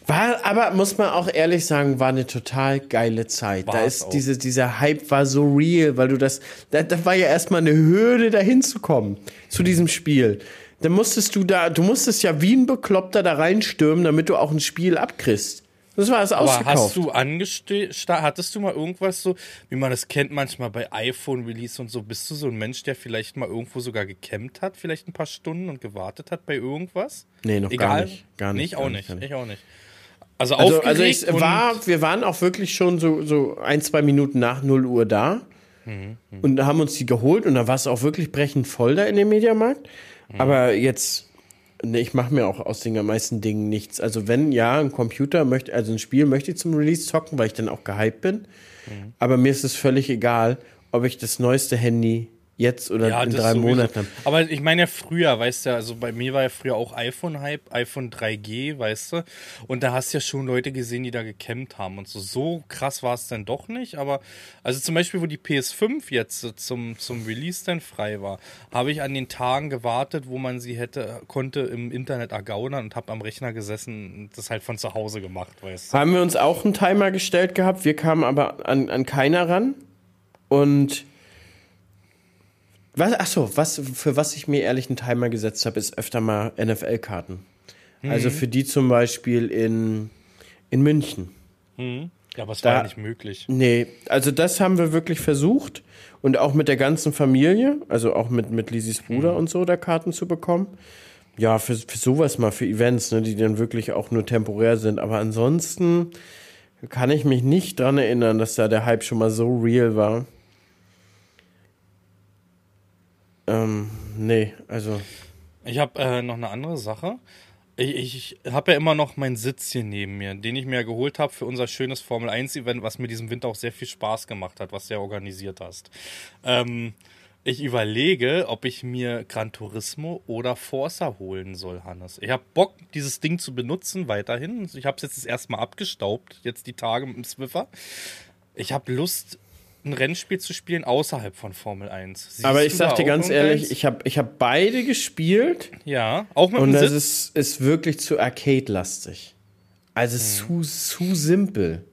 war, aber muss man auch ehrlich sagen, war eine total geile Zeit. da War's ist auch. diese, dieser Hype war so real, weil du das, da, da war ja erstmal eine Hürde, da hinzukommen, zu diesem Spiel. Dann musstest du da, du musstest ja wie ein Bekloppter da reinstürmen, damit du auch ein Spiel abkriegst. Das war es Aber hast du angeste hattest du mal irgendwas so, wie man das kennt manchmal bei iPhone-Release und so, bist du so ein Mensch, der vielleicht mal irgendwo sogar gecampt hat, vielleicht ein paar Stunden und gewartet hat bei irgendwas? Nee, noch gar nicht. Gar nicht, ich gar auch nicht, nicht. Ich auch nicht. Also, Also, also ich war, wir waren auch wirklich schon so, so ein, zwei Minuten nach 0 Uhr da Mhm, und haben uns die geholt und da war es auch wirklich brechend voll da in dem Mediamarkt. Mhm. Aber jetzt, ne, ich mache mir auch aus den meisten Dingen nichts. Also wenn, ja, ein Computer möchte, also ein Spiel möchte ich zum Release zocken, weil ich dann auch gehypt bin. Mhm. Aber mir ist es völlig egal, ob ich das neueste Handy Jetzt oder Ja, in drei sowieso. Monaten. Aber ich meine ja früher, weißt du, also bei mir war ja früher auch iPhone-Hype, iPhone 3G, weißt du. Und da hast du ja schon Leute gesehen, die da gecampt haben und so. So krass war es dann doch nicht. Aber also zum Beispiel, wo die PS5 jetzt zum, zum Release dann frei war, habe ich an den Tagen gewartet, wo man sie hätte, konnte im Internet ergaunern und habe am Rechner gesessen und das halt von zu Hause gemacht, weißt du. Haben wir uns auch einen Timer gestellt gehabt, wir kamen aber an, an keiner ran. Und was, ach so, was, für was ich mir ehrlich einen Timer gesetzt habe, ist öfter mal NFL-Karten. Also für die zum Beispiel in, in München. Ja, aber es Da- war nicht möglich. Nee, also das haben wir wirklich versucht und auch mit der ganzen Familie, also auch mit, mit Lisis Bruder und so, da Karten zu bekommen. Ja, für, für sowas mal, für Events, ne, die dann wirklich auch nur temporär sind. Aber ansonsten kann ich mich nicht dran erinnern, dass da der Hype schon mal so real war. Ähm, nee, also. Ich habe äh, noch eine andere Sache. Ich, ich habe ja immer noch meinen Sitz hier neben mir, den ich mir geholt habe für unser schönes Formel 1-Event, was mir diesem Winter auch sehr viel Spaß gemacht hat, was du ja organisiert hast. Ähm, ich überlege, ob ich mir Gran Turismo oder Forza holen soll, Hannes. Ich habe Bock, dieses Ding zu benutzen weiterhin. Ich habe es jetzt das erste Mal abgestaubt, jetzt die Tage mit dem Swiffer. Ich habe Lust, ein Rennspiel zu spielen außerhalb von Formel 1. Siehst Aber ich sag dir ganz ehrlich, ich habe ich hab beide gespielt. ja, auch mit Und das Sitz. ist, ist wirklich zu arcade-lastig. Also zu, zu simpel.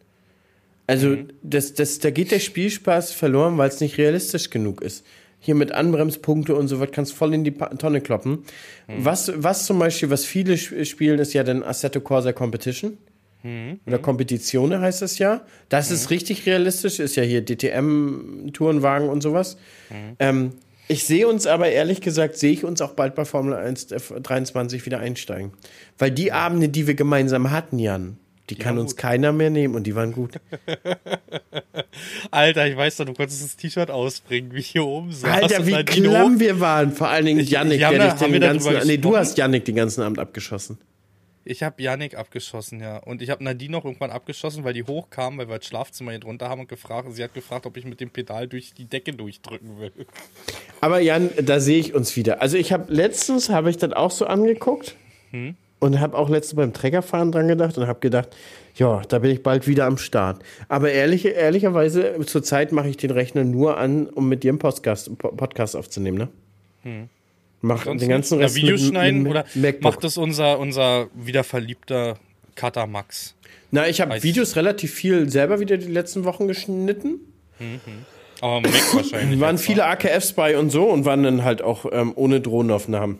Also das, das, da geht der Spielspaß verloren, weil es nicht realistisch genug ist. Hier mit Anbremspunkte und so was kannst voll in die Tonne kloppen. Was, was zum Beispiel, was viele sp- spielen, ist ja dann Assetto Corsa Competition. Oder Kompetitionen heißt das ja. Das ist richtig realistisch, ist ja hier DTM-Tourenwagen und sowas. Ähm, ich sehe uns aber ehrlich gesagt, sehe ich uns auch bald bei Formel 1 äh, 23 wieder einsteigen. Weil die Abende, die wir gemeinsam hatten, Jan, die kann waren uns gut. keiner mehr nehmen und die waren gut. Alter, ich weiß doch, du konntest das T-Shirt ausbringen, wie ich hier oben saß. Alter, wie dann Dino- klamm wir waren. Vor allen Dingen Ich- Yannick, der da- dich den ganzen... Nee, du hast Yannick den ganzen Abend abgeschossen. Ich habe Yannick abgeschossen, ja. Und ich habe Nadine noch irgendwann abgeschossen, weil die hochkam, weil wir das Schlafzimmer hier drunter haben und gefragt, sie hat gefragt, ob ich mit dem Pedal durch die Decke durchdrücken will. Aber Jan, da sehe ich uns wieder. Also ich habe letztens, habe ich das auch so angeguckt und habe auch letztens beim Treckerfahren dran gedacht und habe gedacht, ja, da bin ich bald wieder am Start. Aber ehrlich, ehrlicherweise, zurzeit mache ich den Rechner nur an, um mit dir einen Podcast, Po- Podcast aufzunehmen, ne? Mach Sonst den ganzen Rest Videos mit, schneiden mit, oder MacBook. macht das unser, unser wieder verliebter Cutter Max? Na, ich habe Videos relativ viel selber wieder die letzten Wochen geschnitten. Aber Mac wahrscheinlich. waren viele wa? AKFs bei und so und waren dann halt auch ähm, ohne Drohnenaufnahmen.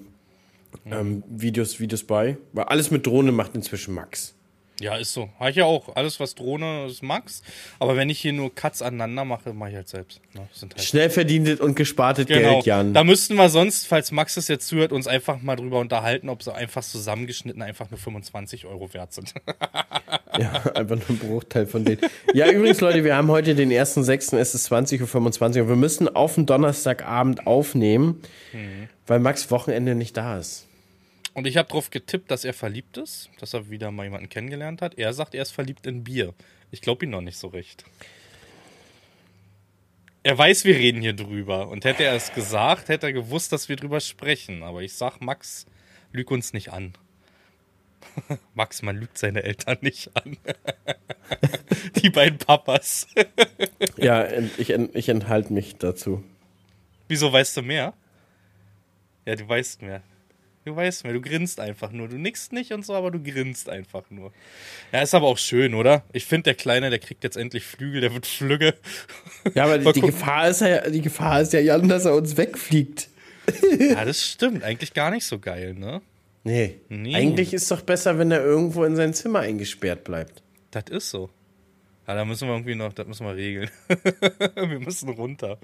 Ähm, Videos, Videos bei. Weil alles mit Drohne macht inzwischen Max. Ja, ist so. Habe ich ja auch. Alles, was Drohne ist, Max. Aber wenn ich hier nur Cuts aneinander mache, mache ich halt selbst. Ne? Halt Schnell verdientes und gespartes Genau. Geld, Jan. Da müssten wir sonst, falls Max es jetzt zuhört, uns einfach mal drüber unterhalten, ob so einfach zusammengeschnitten einfach nur 25 Euro wert sind. Ja, einfach nur ein Bruchteil von denen. Ja, übrigens, Leute, wir haben heute den 1.6., es ist 20.25 Uhr und wir müssen auf den Donnerstagabend aufnehmen, Mhm. weil Max Wochenende nicht da ist. Und ich habe darauf getippt, dass er verliebt ist, dass er wieder mal jemanden kennengelernt hat. Er sagt, er ist verliebt in Bier. Ich glaube ihn noch nicht so recht. Er weiß, wir reden hier drüber. Und hätte er es gesagt, hätte er gewusst, dass wir drüber sprechen. Aber ich sag, Max, lüg uns nicht an. Max, man lügt seine Eltern nicht an. Die beiden Papas. Ja, ich, ich enthalte mich dazu. Wieso weißt du mehr? Ja, du weißt mehr. Du weißt mehr, du grinst einfach nur. Du nickst nicht und so, aber du grinst einfach nur. Ja, ist aber auch schön, oder? Ich finde, der Kleine, der kriegt jetzt endlich Flügel, der wird Flügge. Ja, aber die. Gefahr, ist ja, die Gefahr ist ja, Jan, dass er uns wegfliegt. Ja, das stimmt. Eigentlich gar nicht so geil, ne? Nee. Nee. Eigentlich ist doch besser, wenn er irgendwo in sein Zimmer eingesperrt bleibt. Das ist so. Ja, da müssen wir irgendwie noch, das müssen wir regeln. wir müssen runter.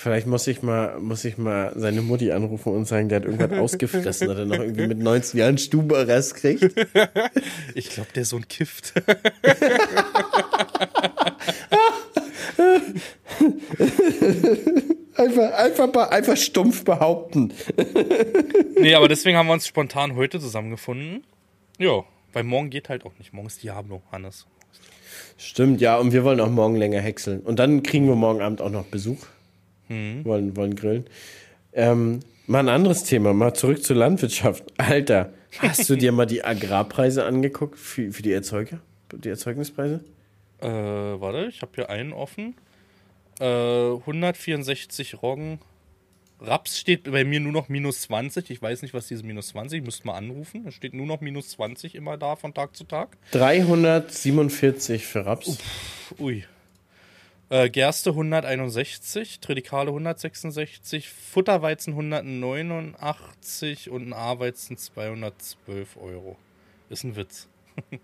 Vielleicht muss ich mal, muss ich mal seine Mutti anrufen und sagen, der hat irgendwas ausgefressen, dass er noch irgendwie mit 19 Jahren Stubenarrest kriegt. Ich glaube, der Sohn kifft. Einfach, einfach, einfach stumpf behaupten. nee, aber deswegen haben wir uns spontan heute zusammengefunden. Ja, weil morgen geht halt auch nicht. Morgen ist Diablo, Hannes. Stimmt, ja, und wir wollen auch morgen länger häckseln. Und dann kriegen wir morgen Abend auch noch Besuch. Wollen, wollen grillen. Ähm, mal ein anderes Thema, mal zurück zur Landwirtschaft. Alter, hast du dir mal die Agrarpreise angeguckt für, für die Erzeuger? Die Erzeugnispreise? Äh, warte, ich habe hier einen offen. Äh, 164 Roggen. Raps steht bei mir nur noch minus 20. Ich weiß nicht, was dieses minus 20, ich müsste mal anrufen. Es steht nur noch minus 20 immer da von Tag zu Tag. 347 für Raps. Ui. Äh, Gerste 161, Tritikale 166, Futterweizen 189 und ein A-Weizen 212 Euro. Ist ein Witz.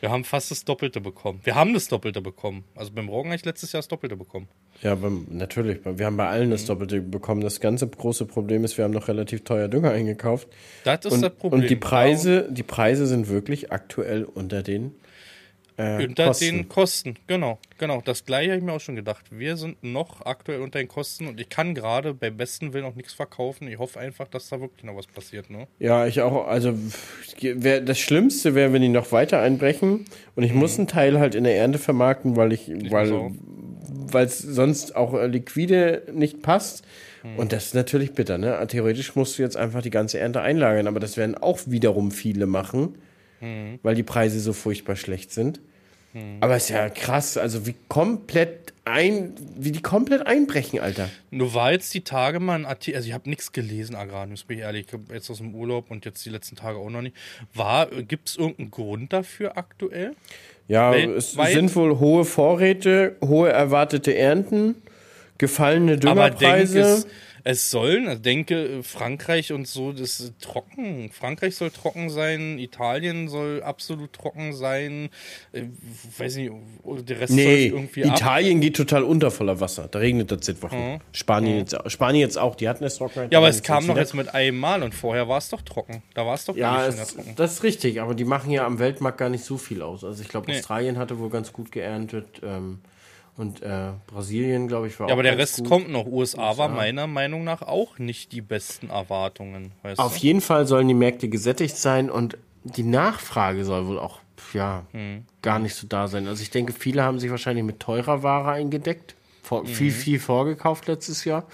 Wir haben fast das Doppelte bekommen. Wir haben das Doppelte bekommen. Also beim Roggen habe ich letztes Jahr das Doppelte bekommen. Ja, beim, natürlich. Wir haben bei allen das Doppelte bekommen. Das ganze große Problem ist, wir haben noch relativ teuer Dünger eingekauft. Das ist und, das Problem. Und die Preise, die Preise sind wirklich aktuell unter den äh, Unter Kosten. den Kosten, genau, genau. Das gleiche habe ich mir auch schon gedacht. Wir sind noch aktuell unter den Kosten und ich kann gerade bei besten Willen auch nichts verkaufen. Ich hoffe einfach, dass da wirklich noch was passiert, ne? Ja, ich auch. Also wär, das Schlimmste wäre, wenn die noch weiter einbrechen und ich muss einen Teil halt in der Ernte vermarkten, weil ich, muss weil es sonst auch äh, liquide nicht passt. Und das ist natürlich bitter, ne? Theoretisch musst du jetzt einfach die ganze Ernte einlagern, aber das werden auch wiederum viele machen, weil die Preise so furchtbar schlecht sind. Aber ist ja krass, also wie komplett ein, wie die komplett einbrechen, Alter. Nur war jetzt die Tage mal ein Artikel, also ich habe nichts gelesen, Agrarnews, bin ich ehrlich, ich jetzt aus dem Urlaub und jetzt die letzten Tage auch noch nicht. War, gibt es irgendeinen Grund dafür aktuell? Ja, Weltweit? es sind wohl hohe Vorräte, hohe erwartete Ernten, gefallene Aber denk, Düngerpreise. es, es sollen, also denke, Frankreich und so, das ist trocken. Frankreich soll trocken sein, Italien soll absolut trocken sein. Äh, weiß nicht, der Rest Nee, irgendwie ab. Italien geht total unter voller Wasser. Da regnet das seit Wochen. Spanien, jetzt, auch- Spanien jetzt auch, die hatten es trocken. Ja, aber es kam noch jetzt mit einmal und vorher war es doch trocken. Da war es doch Ja, es, trocken. das ist richtig, aber die machen ja am Weltmarkt gar nicht so viel aus. Also ich glaube, Nee. Australien hatte wohl ganz gut geerntet ähm, und äh, Brasilien, glaube ich, war Ja, auch aber der Rest gut. kommt noch. USA, war meiner Meinung nach auch nicht die besten Erwartungen. Weißt Auf du? jeden Fall sollen die Märkte gesättigt sein und die Nachfrage soll wohl auch ja, Hm. gar nicht so da sein. Also ich denke, viele haben sich wahrscheinlich mit teurer Ware eingedeckt, vor, Mhm. viel, viel vorgekauft letztes Jahr.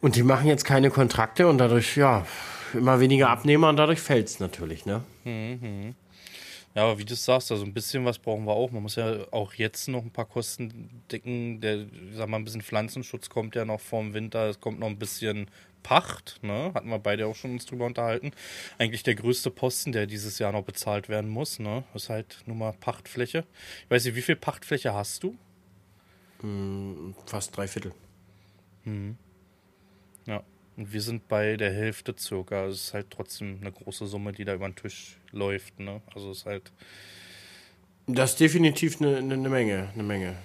Und die machen jetzt keine Kontrakte und dadurch, ja, immer weniger Abnehmer und dadurch fällt es natürlich, ne? Ja, aber wie du sagst, also ein bisschen was brauchen wir auch. Man muss ja auch jetzt noch ein paar Kosten decken. Der, ich sag mal, ein bisschen Pflanzenschutz kommt ja noch vorm Winter. Es kommt noch ein bisschen Pacht, ne? Hatten wir beide auch schon uns drüber unterhalten. Eigentlich der größte Posten, der dieses Jahr noch bezahlt werden muss, ne? Ist halt nur mal Pachtfläche. Ich weiß nicht, wie viel Pachtfläche hast du? Fast drei Viertel. Ja. Und wir sind bei der Hälfte circa. Es ist halt trotzdem eine große Summe, die da über den Tisch läuft, ne? Also es ist halt. Das ist definitiv eine, eine, eine Menge, eine Menge.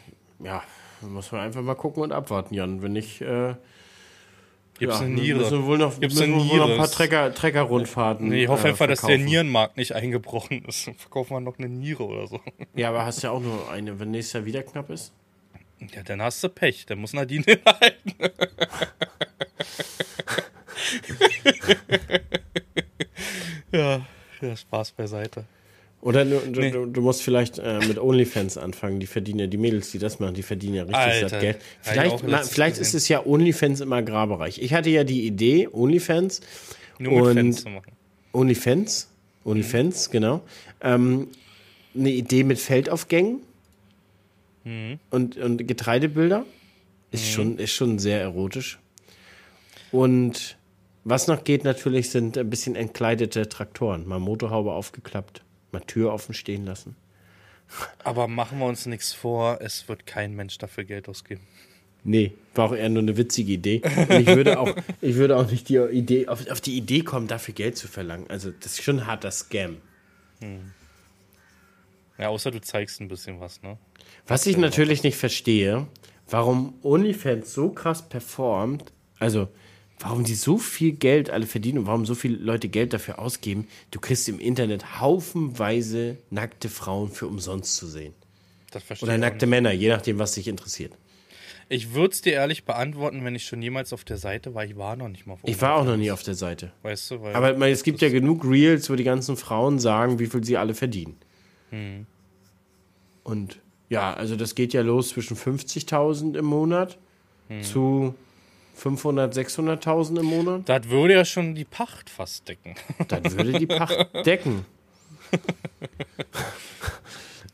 Ja, da muss man einfach mal gucken und abwarten, Jan. Wenn nicht, äh, Gibt's ja, eine Niere? müssen wir wohl noch, Gibt's müssen wohl noch ein paar Trecker, Trecker-Rundfahrten Nee, ich hoffe äh, einfach, dass der verkaufen. Nierenmarkt nicht eingebrochen ist. Dann Verkaufen wir noch eine Niere oder so. Ja, aber hast ja auch nur eine, wenn nächstes Jahr wieder knapp ist. Ja, dann hast du Pech. Dann muss Nadine halten. ja, ja, Spaß beiseite. Oder du, du, Nee. du, musst vielleicht äh, mit OnlyFans anfangen. Die verdienen ja, die Mädels, die das machen, die verdienen ja richtig Alter, satt Geld. Vielleicht, na, vielleicht ist es ja OnlyFans im Agrarbereich. Ich hatte ja die Idee, OnlyFans, Nur Und- Fans zu machen. OnlyFans, OnlyFans, genau. Ähm, eine Idee mit Feldaufgängen und, und Getreidebilder. Ist, schon, ist schon sehr erotisch. Und was noch geht natürlich, sind ein bisschen entkleidete Traktoren. Mal Motorhaube aufgeklappt, mal Tür offen stehen lassen. Aber machen wir uns nichts vor, es wird kein Mensch dafür Geld ausgeben. Nee, war auch eher nur eine witzige Idee. Und ich würde auch, ich würde auch nicht die Idee, auf, auf die Idee kommen, dafür Geld zu verlangen. Also, das ist schon ein harter Scam. Ja, außer du zeigst ein bisschen was, ne? Was ich natürlich nicht verstehe, warum OnlyFans so krass performt, also warum die so viel Geld alle verdienen und warum so viele Leute Geld dafür ausgeben. Du kriegst im Internet haufenweise nackte Frauen für umsonst zu sehen. Das verstehe Oder ich nackte Männer, je nachdem, was dich interessiert. Ich würde es dir ehrlich beantworten, wenn ich schon jemals auf der Seite war. Ich war noch nicht mal auf Ich war auch noch nie auf der Seite. Weißt du, weil Aber ich meine, es gibt ja genug Reels, wo die ganzen Frauen sagen, wie viel sie alle verdienen. Und ja, also das geht ja los zwischen 50.000 im Monat zu 500, 600.000 im Monat. Das würde ja schon die Pacht fast decken. Das würde die Pacht decken.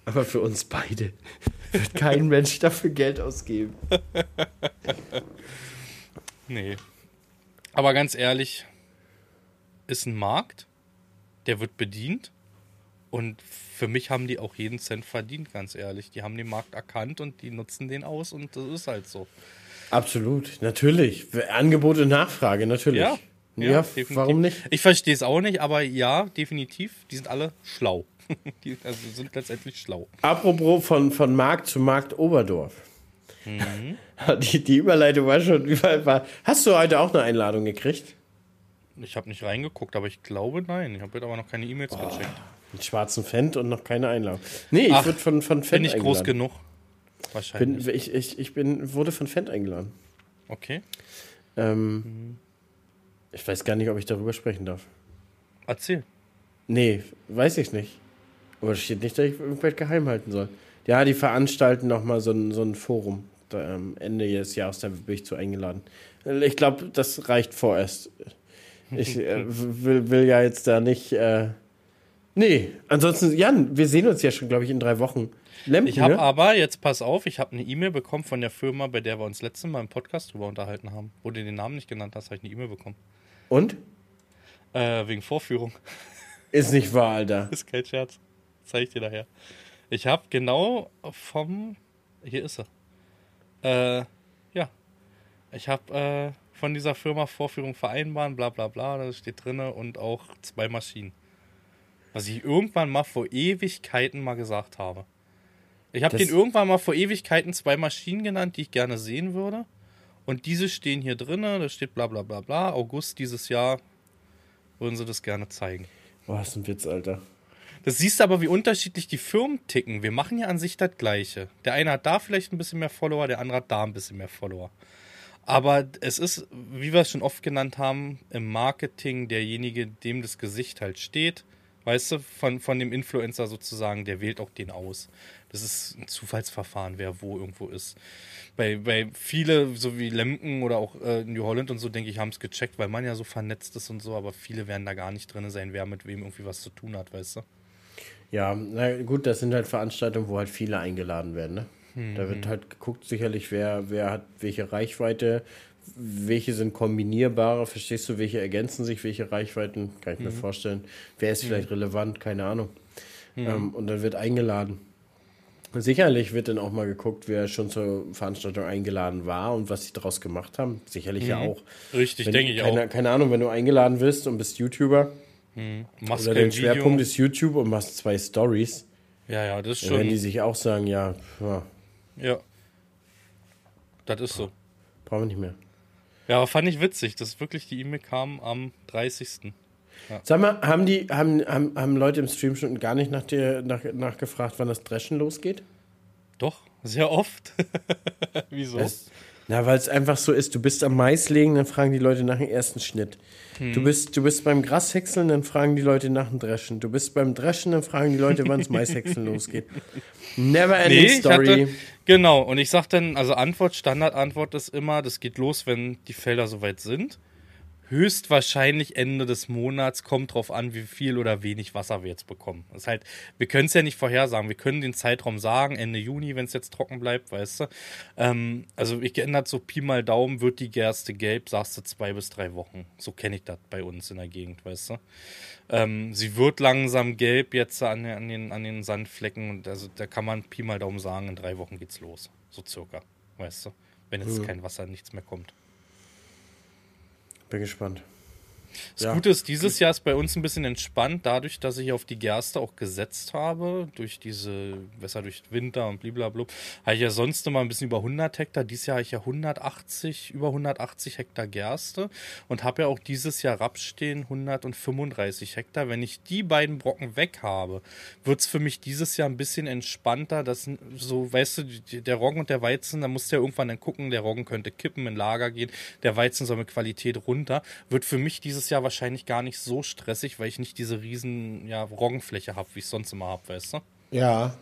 Aber für uns beide wird kein Mensch dafür Geld ausgeben. Nee. Aber ganz ehrlich, ist ein Markt, der wird bedient. Und für mich haben die auch jeden Cent verdient, ganz ehrlich. Die haben den Markt erkannt und die nutzen den aus und das ist halt so. Absolut, natürlich. Angebot und Nachfrage, natürlich. Ja, Ja, definitiv. warum nicht? Ich verstehe es auch nicht, aber ja, definitiv. Die sind alle schlau. die also sind letztendlich schlau. Apropos von, von Markt zu Markt Oberdorf. Mhm. Die, die Überleitung war schon überall. War. Hast du heute auch eine Einladung gekriegt? Ich habe nicht reingeguckt, aber ich glaube nein. Ich habe jetzt aber noch keine E-Mails Oh. gecheckt. Einen schwarzen Fendt und noch keine Einladung. Nee, ich Ach, wurde von, von Fendt Bin ich groß eingeladen. genug? Wahrscheinlich. Bin, ich, ich, ich bin, wurde von Fendt eingeladen. okay. Ähm, Ich weiß gar nicht, ob ich darüber sprechen darf. Erzähl. Nee, weiß ich nicht. Aber es steht nicht, dass ich irgendwas geheim halten soll. Ja, die veranstalten nochmal so ein, so ein Forum. Da, am Ende des Jahres, da bin ich zu eingeladen. Ich glaube, das reicht vorerst. Ich äh, will, will ja jetzt da nicht. Äh nee, ansonsten, Jan, wir sehen uns ja schon, glaube ich, in drei Wochen. Lemken, Ich habe ne? aber, jetzt pass auf, ich habe eine E-Mail bekommen von der Firma, bei der wir uns letztes Mal im Podcast drüber unterhalten haben. Wo du den Namen nicht genannt hast, habe ich eine E-Mail bekommen. Und? Äh, wegen Vorführung. Ist nicht wahr, Alter. ist kein Scherz. Zeig ich dir nachher. Ich habe genau vom. Hier ist er. Äh, ja. Ich habe äh, von dieser Firma Vorführung vereinbaren, bla bla bla, das steht drinne und auch zwei Maschinen. Was ich irgendwann mal vor Ewigkeiten mal gesagt habe. Ich habe den irgendwann mal vor Ewigkeiten zwei Maschinen genannt, die ich gerne sehen würde. Und diese stehen hier drinne, da steht bla bla bla bla. August dieses Jahr würden sie das gerne zeigen. Boah, ist ein Witz, Alter. Das siehst du aber, wie unterschiedlich die Firmen ticken. Wir machen ja an sich das Gleiche. Der eine hat da vielleicht ein bisschen mehr Follower, der andere hat da ein bisschen mehr Follower. Aber es ist, wie wir es schon oft genannt haben, im Marketing derjenige, dem das Gesicht halt steht. Weißt du, von, von dem Influencer sozusagen, der wählt auch den aus. Das ist ein Zufallsverfahren, wer wo irgendwo ist. Bei, bei viele, so wie Lemken oder auch äh, New Holland und so, denke ich, haben es gecheckt, weil man ja so vernetzt ist und so, aber viele werden da gar nicht drin sein, wer mit wem irgendwie was zu tun hat, weißt du? Ja, na gut, das sind halt Veranstaltungen, wo halt viele eingeladen werden. Ne? Da Mhm. wird halt geguckt, sicherlich, wer, wer hat welche Reichweite, welche sind kombinierbare, verstehst du, welche ergänzen sich, welche Reichweiten, kann ich mir Mhm. vorstellen. Wer ist vielleicht relevant, keine Ahnung. Ähm, und dann wird eingeladen. Sicherlich wird dann auch mal geguckt, wer schon zur Veranstaltung eingeladen war und was sie daraus gemacht haben. Sicherlich ja auch. Mhm. Richtig, Wenn- denke ich keine, auch. Keine Ahnung, wenn du eingeladen bist und bist YouTuber Machst oder dein Schwerpunkt ist YouTube und machst zwei Stories, Ja, ja, das ist dann werden die schon. sich auch sagen, ja, ja Ja. Das ist so. brauchen wir nicht mehr. Ja, aber fand ich witzig, dass wirklich die E-Mail kam am 30. Sag mal, haben die, haben, haben, haben Leute im Stream schon gar nicht nach dir nach, nachgefragt, wann das Dreschen losgeht? Doch, sehr oft. Wieso? Das, na, weil es einfach so ist, du bist am Mais legen, dann fragen die Leute nach dem ersten Schnitt. Hm. Du, bist, du bist beim Grashäckseln, dann fragen die Leute nach dem Dreschen. Du bist beim Dreschen, dann fragen die Leute, wann das Maishäckseln losgeht. Never ending Nee, ich story. hatte, genau, und ich sag dann, also Antwort, Standardantwort ist immer, das geht los, wenn die Felder soweit sind. Höchstwahrscheinlich Ende des Monats, kommt drauf an, wie viel oder wenig Wasser wir jetzt bekommen. Das ist halt, wir können es ja nicht vorhersagen. Wir können den Zeitraum sagen, Ende Juni, wenn es jetzt trocken bleibt, weißt du. Ähm, also ich geändert so Pi mal Daumen, wird die Gerste gelb, sagst du zwei bis drei Wochen. So kenne ich das bei uns in der Gegend, weißt du. Ähm, sie wird langsam gelb jetzt an, den- an, den, an den Sandflecken und also da kann man Pi mal Daumen sagen, in drei Wochen geht's los. So circa, weißt du. Wenn jetzt kein Wasser, nichts mehr kommt. Bin gespannt. Das Ja. Gute ist, dieses Jahr ist bei uns ein bisschen entspannt, dadurch, dass ich auf die Gerste auch gesetzt habe, durch diese Wässer durch Winter und blablabla. Habe ich ja sonst immer ein bisschen über 100 Hektar. Dieses Jahr habe ich ja 180, über 180 Hektar Gerste und habe ja auch dieses Jahr Raps stehen, 135 Hektar. Wenn ich die beiden Brocken weg habe, wird es für mich dieses Jahr ein bisschen entspannter. Das so, weißt du, der Roggen und der Weizen, da musst du ja irgendwann dann gucken, der Roggen könnte kippen, in Lager gehen, der Weizen soll mit Qualität runter. Wird für mich dieses Jahr wahrscheinlich gar nicht so stressig, weil ich nicht diese riesen ja, Roggenfläche habe, wie ich sonst immer habe, weißt du? Ja.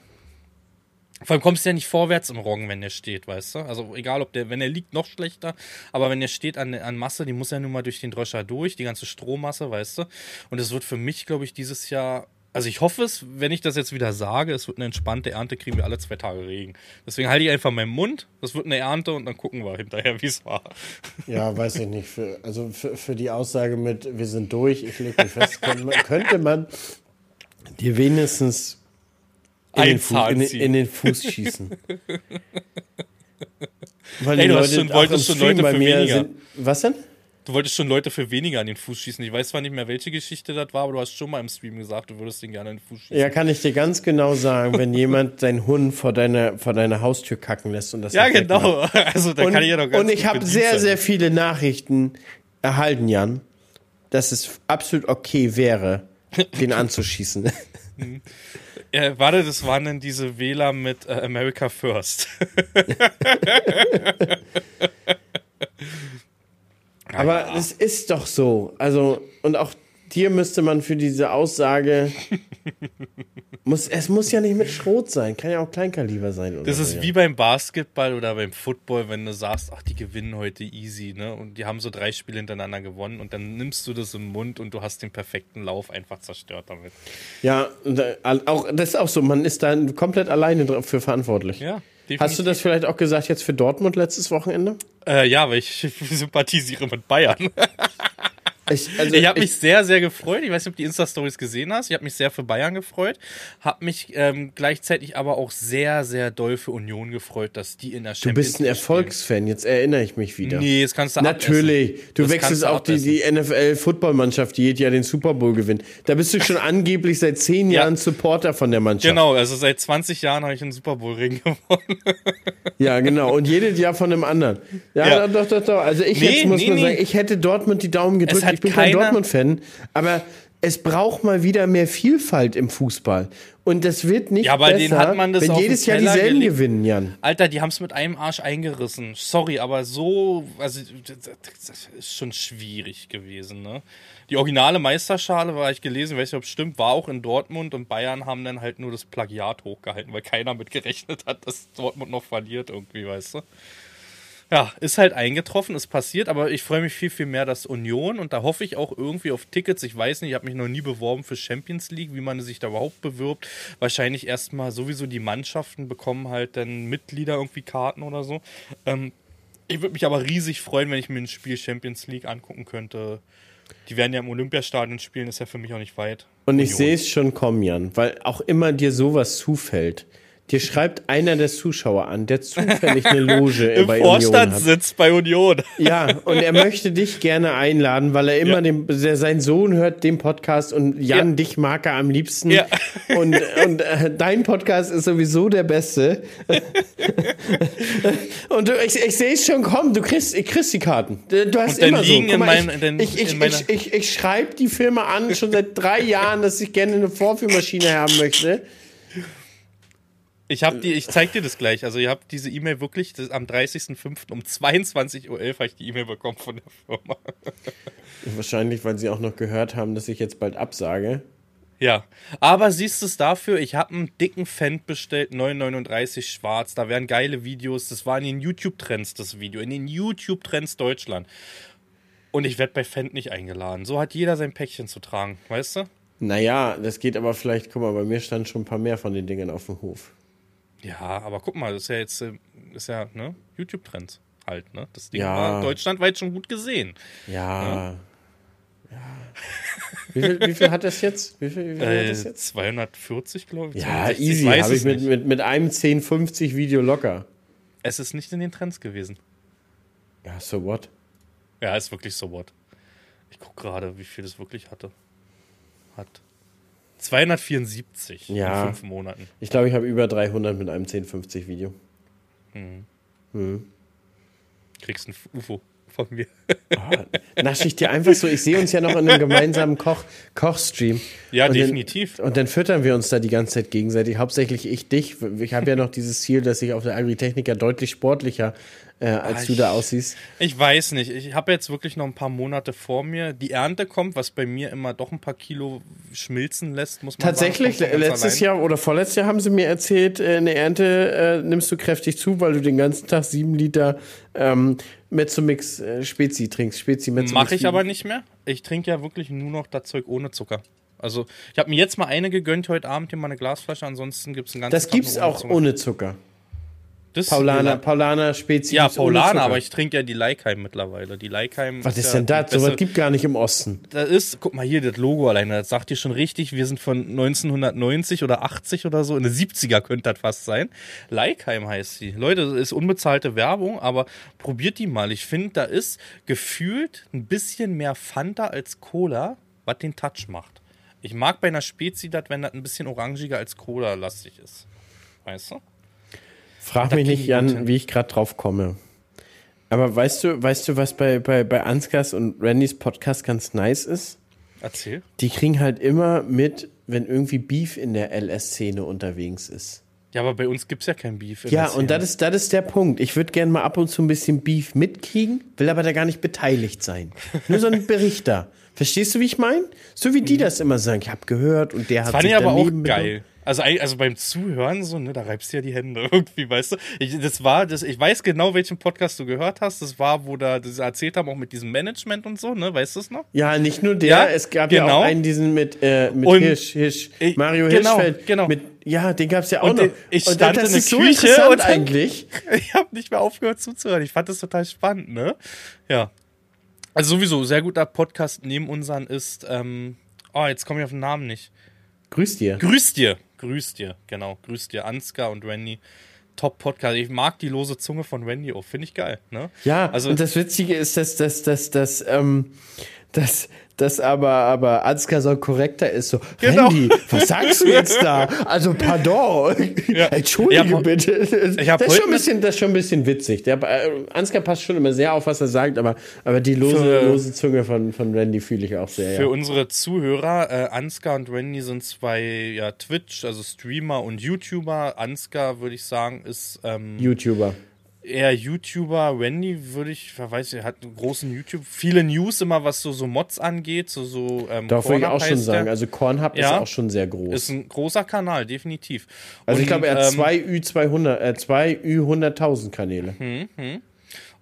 Vor allem kommst du ja nicht vorwärts im Roggen, wenn der steht, weißt du? Also egal, ob der, wenn er liegt, noch schlechter. Aber wenn der steht an, an Masse, die muss ja nun mal durch den Dröscher durch, die ganze Strommasse, weißt du? Und es wird für mich, glaube ich, dieses Jahr also ich hoffe es, wenn ich das jetzt wieder sage, es wird eine entspannte Ernte, kriegen wir alle zwei Tage Regen. Deswegen halte ich einfach meinen Mund, das wird eine Ernte und dann gucken wir hinterher, wie es war. Ja, weiß ich nicht. Für, also für, für die Aussage mit, wir sind durch, ich lege mich fest, könnte man, dir wenigstens in den, Fuß, in, in den, Fuß schießen. Weil hey, du Leute, schon, wolltest schon Leute für weniger. Sind, was denn? Du wolltest schon Leute für weniger an den Fuß schießen. Ich weiß zwar nicht mehr, welche Geschichte das war, aber du hast schon mal im Stream gesagt, du würdest den gerne an den Fuß schießen. Ja, kann ich dir ganz genau sagen, wenn jemand seinen Hund vor deiner, vor deiner Haustür kacken lässt und das Ja, genau. Also da und, kann ich ja noch ganz Und ich habe sehr, sein. sehr viele Nachrichten erhalten, Jan, dass es absolut okay wäre, den anzuschießen. Ja, warte, das waren dann diese Wähler mit äh, America First. Aber es ist doch so. Also, und auch dir müsste man für diese Aussage. muss, es muss ja nicht mit Schrot sein, kann ja auch Kleinkaliber sein. das ist so, wie beim Basketball oder beim Football, wenn du sagst, ach, die gewinnen heute easy, ne? Und die haben so drei Spiele hintereinander gewonnen und dann nimmst du das im Mund und du hast den perfekten Lauf einfach zerstört damit. Ja, äh, auch, das ist auch so, man ist da komplett alleine dafür verantwortlich. Ja. Definitiv. Hast du das vielleicht auch gesagt jetzt für Dortmund letztes Wochenende? Äh, ja, weil ich sympathisiere mit Bayern. Ich, also ich habe mich sehr, sehr gefreut. Ich weiß nicht, ob du die Insta-Stories gesehen hast. Ich habe mich sehr für Bayern gefreut. Habe mich ähm, gleichzeitig aber auch sehr, sehr doll für Union gefreut, dass die in der Champions Du bist ein Erfolgsfan, jetzt erinnere ich mich wieder. Nee, das kannst du Natürlich. Abessen. Du das wechselst auch die, die NFL-Footballmannschaft, die jedes Jahr den Super Bowl gewinnt. Da bist du schon angeblich seit zehn ja. Jahren Supporter von der Mannschaft. Genau, also seit 20 Jahren habe ich einen Super Bowl-Ring gewonnen. ja, genau. Und jedes Jahr von einem anderen. Ja, ja. doch, doch, doch. Also ich nee, jetzt muss nee, man nee. sagen, ich hätte Dortmund die Daumen gedrückt ich bin kein Dortmund-Fan, aber es braucht mal wieder mehr Vielfalt im Fußball. Und das wird nicht ja, aber besser, den hat man das wenn jedes Jahr dieselben gelegt. gewinnen, Jan. Alter, die haben es mit einem Arsch eingerissen. Sorry, aber so, also das ist schon schwierig gewesen. Ne? Die originale Meisterschale, war ich gelesen, weiß nicht, ob es stimmt, war auch in Dortmund und Bayern haben dann halt nur das Plagiat hochgehalten, weil keiner mit gerechnet hat, dass Dortmund noch verliert irgendwie, weißt du. Ja, ist halt eingetroffen, ist passiert, aber ich freue mich viel, viel mehr, dass Union und da hoffe ich auch irgendwie auf Tickets. Ich weiß nicht, ich habe mich noch nie beworben für Champions League, wie man sich da überhaupt bewirbt. Wahrscheinlich erstmal sowieso die Mannschaften bekommen halt dann Mitglieder irgendwie Karten oder so. Ähm, ich würde mich aber riesig freuen, wenn ich mir ein Spiel Champions League angucken könnte. Die werden ja im Olympiastadion spielen, ist ja für mich auch nicht weit. Und ich sehe es schon kommen, Jan, weil auch immer dir sowas zufällt. Dir schreibt einer der Zuschauer an, der zufällig eine Loge Im bei Vorstand Union sitzt bei Union. Ja, und er möchte dich gerne einladen, weil er immer ja. dem, der, sein Sohn hört den Podcast und Jan, ja. dich mag er am liebsten. Ja. Und, und äh, dein Podcast ist sowieso der beste. und du, ich, ich sehe es schon kommen, du kriegst, ich kriegst die Karten. Du hast immer so. Mal, ich, in ich, ich, ich, ich, ich schreibe die Filme an, schon seit drei Jahren, dass ich gerne eine Vorführmaschine haben möchte. Ich habe die, ich zeig dir das gleich. Also ihr habt diese E-Mail wirklich das, am 30.05. um 22.11 Uhr habe ich die E-Mail bekommen von der Firma. Wahrscheinlich, weil sie auch noch gehört haben, dass ich jetzt bald absage. Ja, aber siehst du es dafür, ich habe einen dicken Fendt bestellt, 939 schwarz, da wären geile Videos, das war in den YouTube-Trends das Video, in den YouTube-Trends Deutschland. Und ich werde bei Fendt nicht eingeladen. So hat jeder sein Päckchen zu tragen, weißt du? Naja, das geht aber vielleicht, guck mal, bei mir stand schon ein paar mehr von den Dingen auf dem Hof. Ja, aber guck mal, das ist ja jetzt äh, ist ja, ne, YouTube-Trends halt, ne? Das Ding ja. war deutschlandweit schon gut gesehen. Ja. Ne? ja. Wie viel, wie viel, hat das jetzt? Wie viel, wie viel äh, hat das jetzt? 240, glaube ich. Ja, 260, easy. Habe ich mit, mit, mit einem 1050 Video locker. Es ist nicht in den Trends gewesen. Ja, so what? Ja, ist wirklich so what. Ich gucke gerade, wie viel es wirklich hatte. Hat. 274 ja. in fünf Monaten. Ich glaube, ich habe über 300 mit einem 1050 Video. Mhm. Mhm. Kriegst ein UFO von mir. Oh, nasche ich dir einfach so. Ich sehe uns ja noch in einem gemeinsamen Koch, Kochstream. Ja, und definitiv. Dann, und dann füttern wir uns da die ganze Zeit gegenseitig. Hauptsächlich ich dich. Ich habe ja noch dieses Ziel, dass ich auf der Agritechnica deutlich sportlicher äh, als Ah, du da aussiehst. Ich weiß nicht. Ich habe jetzt wirklich noch ein paar Monate vor mir. Die Ernte kommt, was bei mir immer doch ein paar Kilo schmilzen lässt, muss man Tatsächlich, sagen. Letztes allein. Jahr oder vorletztes Jahr haben sie mir erzählt, äh, in der Ernte äh, nimmst du kräftig zu, weil du den ganzen Tag sieben Liter ähm, Mezzomix äh, Spezi trinkst. Spezi Mezzomix. Mache ich aber nicht mehr. Ich trinke ja wirklich nur noch das Zeug ohne Zucker. Also, ich habe mir jetzt mal eine gegönnt heute Abend hier mal eine Glasflasche, ansonsten gibt es einen ganzen Das gibt's nur auch ohne Zucker. Das Paulaner, Paulaner Spezi. Ja, Paulaner, Zucker. aber ich trinke ja die Leikheim mittlerweile. Die Leikheim Was ist ja denn das? die So was gibt gar nicht im Osten. Das ist, guck mal hier, das Logo alleine, das sagt dir schon richtig, wir sind von 1990 oder 80 oder so, in den 70er könnte das fast sein. Leikheim heißt sie. Leute, das ist unbezahlte Werbung, aber probiert die mal. Ich finde, da ist gefühlt ein bisschen mehr Fanta als Cola, was den Touch macht. Ich mag bei einer Spezi das, wenn das ein bisschen orangiger als Cola-lastig ist. Weißt du? Frag mich nicht, ich Jan, wie ich gerade drauf komme. Aber weißt du, weißt du, was bei, bei, bei Ansgars und Randys Podcast ganz nice ist? Erzähl. Die kriegen halt immer mit, wenn irgendwie Beef in der LS-Szene unterwegs ist. Ja, aber bei uns gibt es ja kein Beef. Ja, und das ist, das ist der Punkt. Ich würde gerne mal ab und zu ein bisschen Beef mitkriegen, will aber da gar nicht beteiligt sein. Nur so ein Berichter. Verstehst du, wie ich meine? So wie die das immer sagen. Ich habe gehört und der hat Mhm. Fand sich ich aber auch geil. Also, also beim Zuhören so, ne, da reibst du ja die Hände irgendwie, weißt du? Ich, das war, das, ich weiß genau, welchen Podcast du gehört hast. Das war, wo da das erzählt haben, auch mit diesem Management und so, ne? Weißt du es noch? Ja, nicht nur der, Ja, es gab ja genau. auch einen, diesen mit, äh, mit Und- Hirsch, Hirsch, Ich- Mario genau, Hirschfeld. genau. Mit, ja, den gab's ja auch Und noch. den- ich und stand das in der ist so Küche und eigentlich. Ich habe nicht mehr aufgehört zuzuhören. Ich fand das total spannend, ne? Ja. Also sowieso, sehr guter Podcast neben unseren ist, ähm, oh, jetzt komme ich auf den Namen nicht. Grüß dir. Grüß dir. Grüß dir, genau. Grüß dir, Ansgar und Randy. Top Podcast. Ich mag die lose Zunge von Randy auch. Finde ich geil, ne? Ja, also und das Witzige ist, dass, dass, dass, dass, ähm, dass, dass aber, aber Ansgar so korrekter ist. So, Genau. Randy, was sagst du jetzt da? Also, pardon. Entschuldige Ich hab- bitte. ich hab das, ist schon ein bisschen, das ist schon ein bisschen witzig. Der, äh, Ansgar passt schon immer sehr auf, was er sagt, aber, aber die lose, Für- lose Zunge von, von Randy fühle ich auch sehr. Für ja. unsere Zuhörer, äh, Ansgar und Randy sind zwei ja, Twitch, also Streamer und YouTuber. Ansgar, würde ich sagen, ist ähm, YouTuber. Eher YouTuber. Randy würde ich, wer weiß, er hat einen großen YouTube, viele News immer, was so, so Mods angeht, so, so ähm, würde ich auch schon heißt der. sagen. Also, Kornhub ist Ja. auch schon sehr groß. Ist ein großer Kanal, definitiv. also, ich Und, glaube, er hat ähm, zwei Ü200, äh, zwei Ü100.000 Kanäle.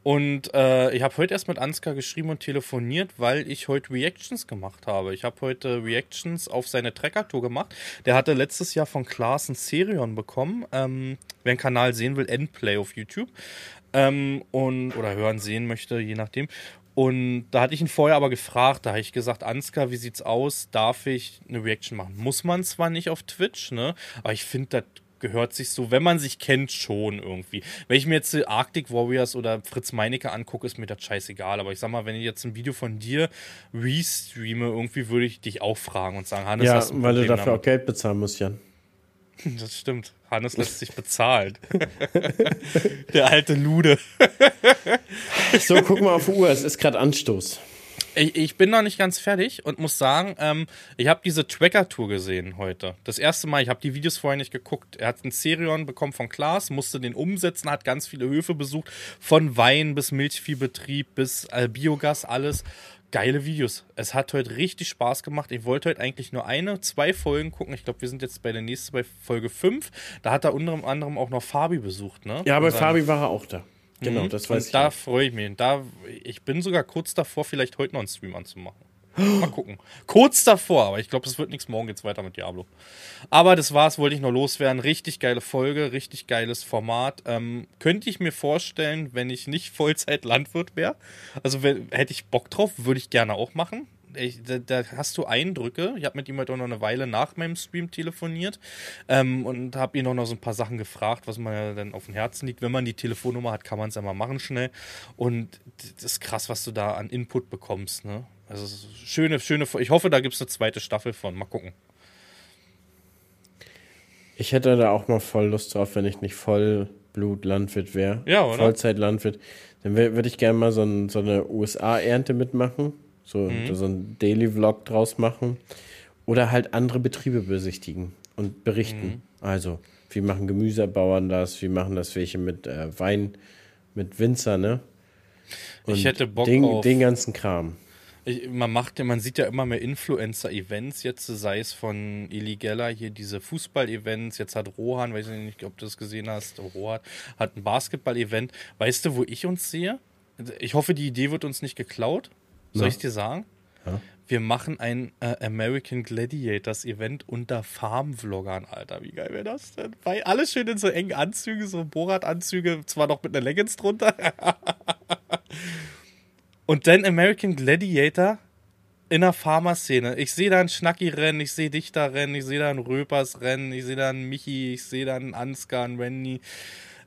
Und äh, ich habe heute erst mit Ansgar geschrieben und telefoniert, weil ich heute Reactions gemacht habe. Ich habe heute Reactions auf seine Trekker-Tour gemacht. Der hatte letztes Jahr von Klaas ein Serion bekommen. Ähm, wer einen Kanal sehen will, Endplay auf YouTube. Ähm, und, oder hören, sehen möchte, je nachdem. Und da hatte ich ihn vorher aber gefragt, da habe ich gesagt, Ansgar, wie sieht's aus? Darf ich eine Reaction machen? Muss man zwar nicht auf Twitch, ne? Aber ich finde, das gehört sich so, wenn man sich kennt, schon irgendwie. Wenn ich mir jetzt Arctic Warriors oder Fritz Meinecke angucke, ist mir das scheißegal. Aber ich sag mal, wenn ich jetzt ein Video von dir restreame, irgendwie würde ich dich auch fragen und sagen, Hannes, Ja, hast du ein weil du dafür auch Geld bezahlen musst, Jan. damit? Das stimmt. Hannes lässt sich bezahlen. Der alte Lude. So, guck mal auf die Uhr, es ist gerade Anstoß. Ich, ich bin noch nicht ganz fertig und muss sagen, ähm, ich habe diese Tracker-Tour gesehen heute. Das erste Mal, ich habe die Videos vorher nicht geguckt. Er hat einen Serion bekommen von Klaas, musste den umsetzen, hat ganz viele Höfe besucht, von Wein bis Milchviehbetrieb bis äh, Biogas, alles. Geile Videos. Es hat heute richtig Spaß gemacht. Ich wollte heute eigentlich nur eine, zwei Folgen gucken. Ich glaube, wir sind jetzt bei der nächsten bei Folge 5. Da hat er unter anderem auch noch Fabi besucht, ne? Ja, bei Fabi war er auch da. Genau, das weiß und ich. da auch. freue ich mich. Da, ich bin sogar kurz davor, vielleicht heute noch einen Stream anzumachen. Mal gucken. Kurz davor, aber ich glaube, es wird nichts. Morgen geht's weiter mit Diablo. Aber das war's, wollte ich noch loswerden. Richtig geile Folge, richtig geiles Format. Ähm, könnte ich mir vorstellen, wenn ich nicht Vollzeit-Landwirt wäre. Also wenn, hätte ich Bock drauf, würde ich gerne auch machen. Ich, da, da hast du Eindrücke. Ich habe mit ihm heute auch noch eine Weile nach meinem Stream telefoniert ähm, und habe ihn auch noch so ein paar Sachen gefragt, was mir ja dann auf dem Herzen liegt. Wenn man die Telefonnummer hat, kann man es ja mal machen schnell. Und das ist krass, was du da an Input bekommst. Ne? Also schöne, schöne. Ich hoffe, da gibt es eine zweite Staffel von. Mal gucken. Ich hätte da auch mal voll Lust drauf, wenn ich nicht Vollblut-Landwirt wäre. Ja, oder? Vollzeit-Landwirt. Dann würde ich gerne mal so, ein, so eine USA-Ernte mitmachen. So, Mhm. so ein Daily-Vlog draus machen. Oder halt andere Betriebe besichtigen und berichten. Mhm. Also, wie machen Gemüsebauern das? Wie machen das welche mit äh, Wein, mit Winzer, ne? Ich hätte Bock den, auf- den ganzen Kram. Ich, man macht ja, man sieit ja immer mehr Influencer-Events jetzt, sei es von Illigella hier diese Fußball-Events. Jetzt hat Rohan, weiß ich nicht, ob du das gesehen hast, Rohan hat ein Basketball-Event. Weißt du, wo ich uns sehe? Ich hoffe, die Idee wird uns nicht geklaut. Soll ich dir sagen? Wir machen ein äh, American Gladiators Event unter Farm-Vloggern, Alter. Wie geil wäre das denn? Weil alles schön in so engen Anzügen, so Borat-Anzüge, zwar noch mit einer Leggings drunter. Und dann American Gladiator in der Pharma-Szene. Ich sehe da einen Schnacki rennen, ich sehe dich da rennen, ich sehe da einen Röpers rennen, ich sehe da einen Michi, ich sehe da einen Ansgar, einen Randy,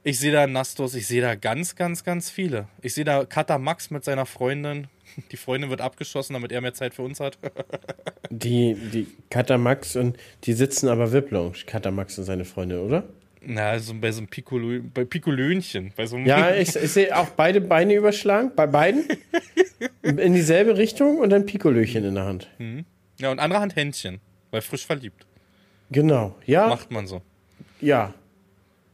ich sehe da Nastos, ich sehe da ganz, ganz, ganz viele. Ich sehe da Kata Max mit seiner Freundin. Die Freundin wird abgeschossen, damit er mehr Zeit für uns hat. Die, die Katamax und die sitzen aber VIP-Lounge, Katamax und seine Freunde, oder? Na, also bei so einem Pikolö bei Pikolönchen. Bei so einem Ja, ich, ich sehe auch beide Beine überschlagen, bei beiden. In dieselbe Richtung und ein Pikolöchen in der Hand. ja, und andere Hand Händchen, weil frisch verliebt. Genau, ja, Macht man so. ja.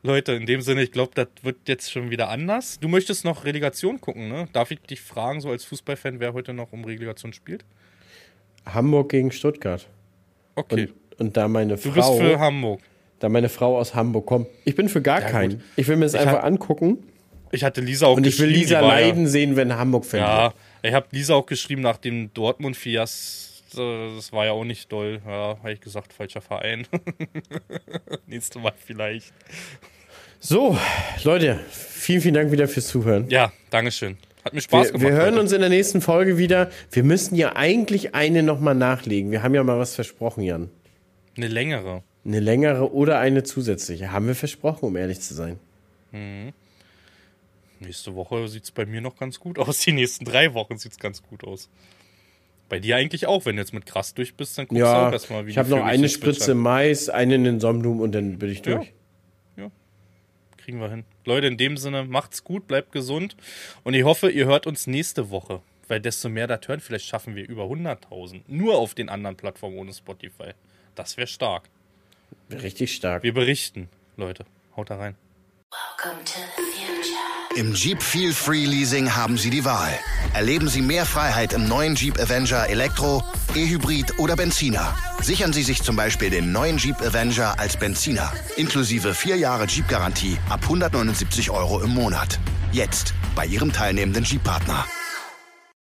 Leute, in dem Sinne, ich glaube, das wird jetzt schon wieder anders. Du möchtest noch Relegation gucken, ne? Darf ich dich fragen, so als Fußballfan, wer heute noch um Relegation spielt? Hamburg gegen Stuttgart. Okay. Und, und da meine du bist Frau, für Hamburg. da meine Frau aus Hamburg kommt. Ich bin für gar Ja, keinen. gut. Ich will mir das Ich einfach angucken Ich hatte Lisa auch und ich will Lisa leiden sehen, wenn Hamburg. Ja, ja ich habe Lisa auch geschrieben nach dem Dortmund-Fias. Das war ja auch nicht doll. Ja, habe ich gesagt, falscher Verein. Nächste Mal vielleicht. So, Leute, vielen, vielen Dank wieder fürs Zuhören. Ja, Dankeschön. Hat mir Spaß Wir, gemacht. wir hören heute. uns in der nächsten Folge wieder. Wir müssen ja eigentlich eine nochmal nachlegen. Wir haben ja mal was versprochen, Jan. Eine längere. Eine längere oder eine zusätzliche. Haben wir versprochen, um ehrlich zu sein. Nächste Woche sieht es bei mir noch ganz gut aus. Die nächsten drei Wochen sieht es ganz gut aus. Bei dir eigentlich auch. Wenn du jetzt mit krass durch bist, dann guckst du Ja, auch erstmal, wie ich habe noch eine Spritze. Mais, eine in den Sonnenblumen und dann bin ich Ja. durch. Kriegen wir hin. Leute, in dem Sinne, macht's gut, bleibt gesund. Und ich hoffe, ihr hört uns nächste Woche. Weil desto mehr das hören, vielleicht schaffen wir über 100.000. Nur auf den anderen Plattformen ohne Spotify. Das wäre stark. Richtig stark. Wir berichten, Leute. Haut da rein. Welcome to the future. Im Jeep Feel Free Leasing haben Sie die Wahl. Erleben Sie mehr Freiheit im neuen Jeep Avenger Elektro, E-Hybrid oder Benziner. Sichern Sie sich zum Beispiel den neuen Jeep Avenger als Benziner. Inklusive vier Jahre Jeep-Garantie ab 179 Euro im Monat. Jetzt bei Ihrem teilnehmenden Jeep-Partner.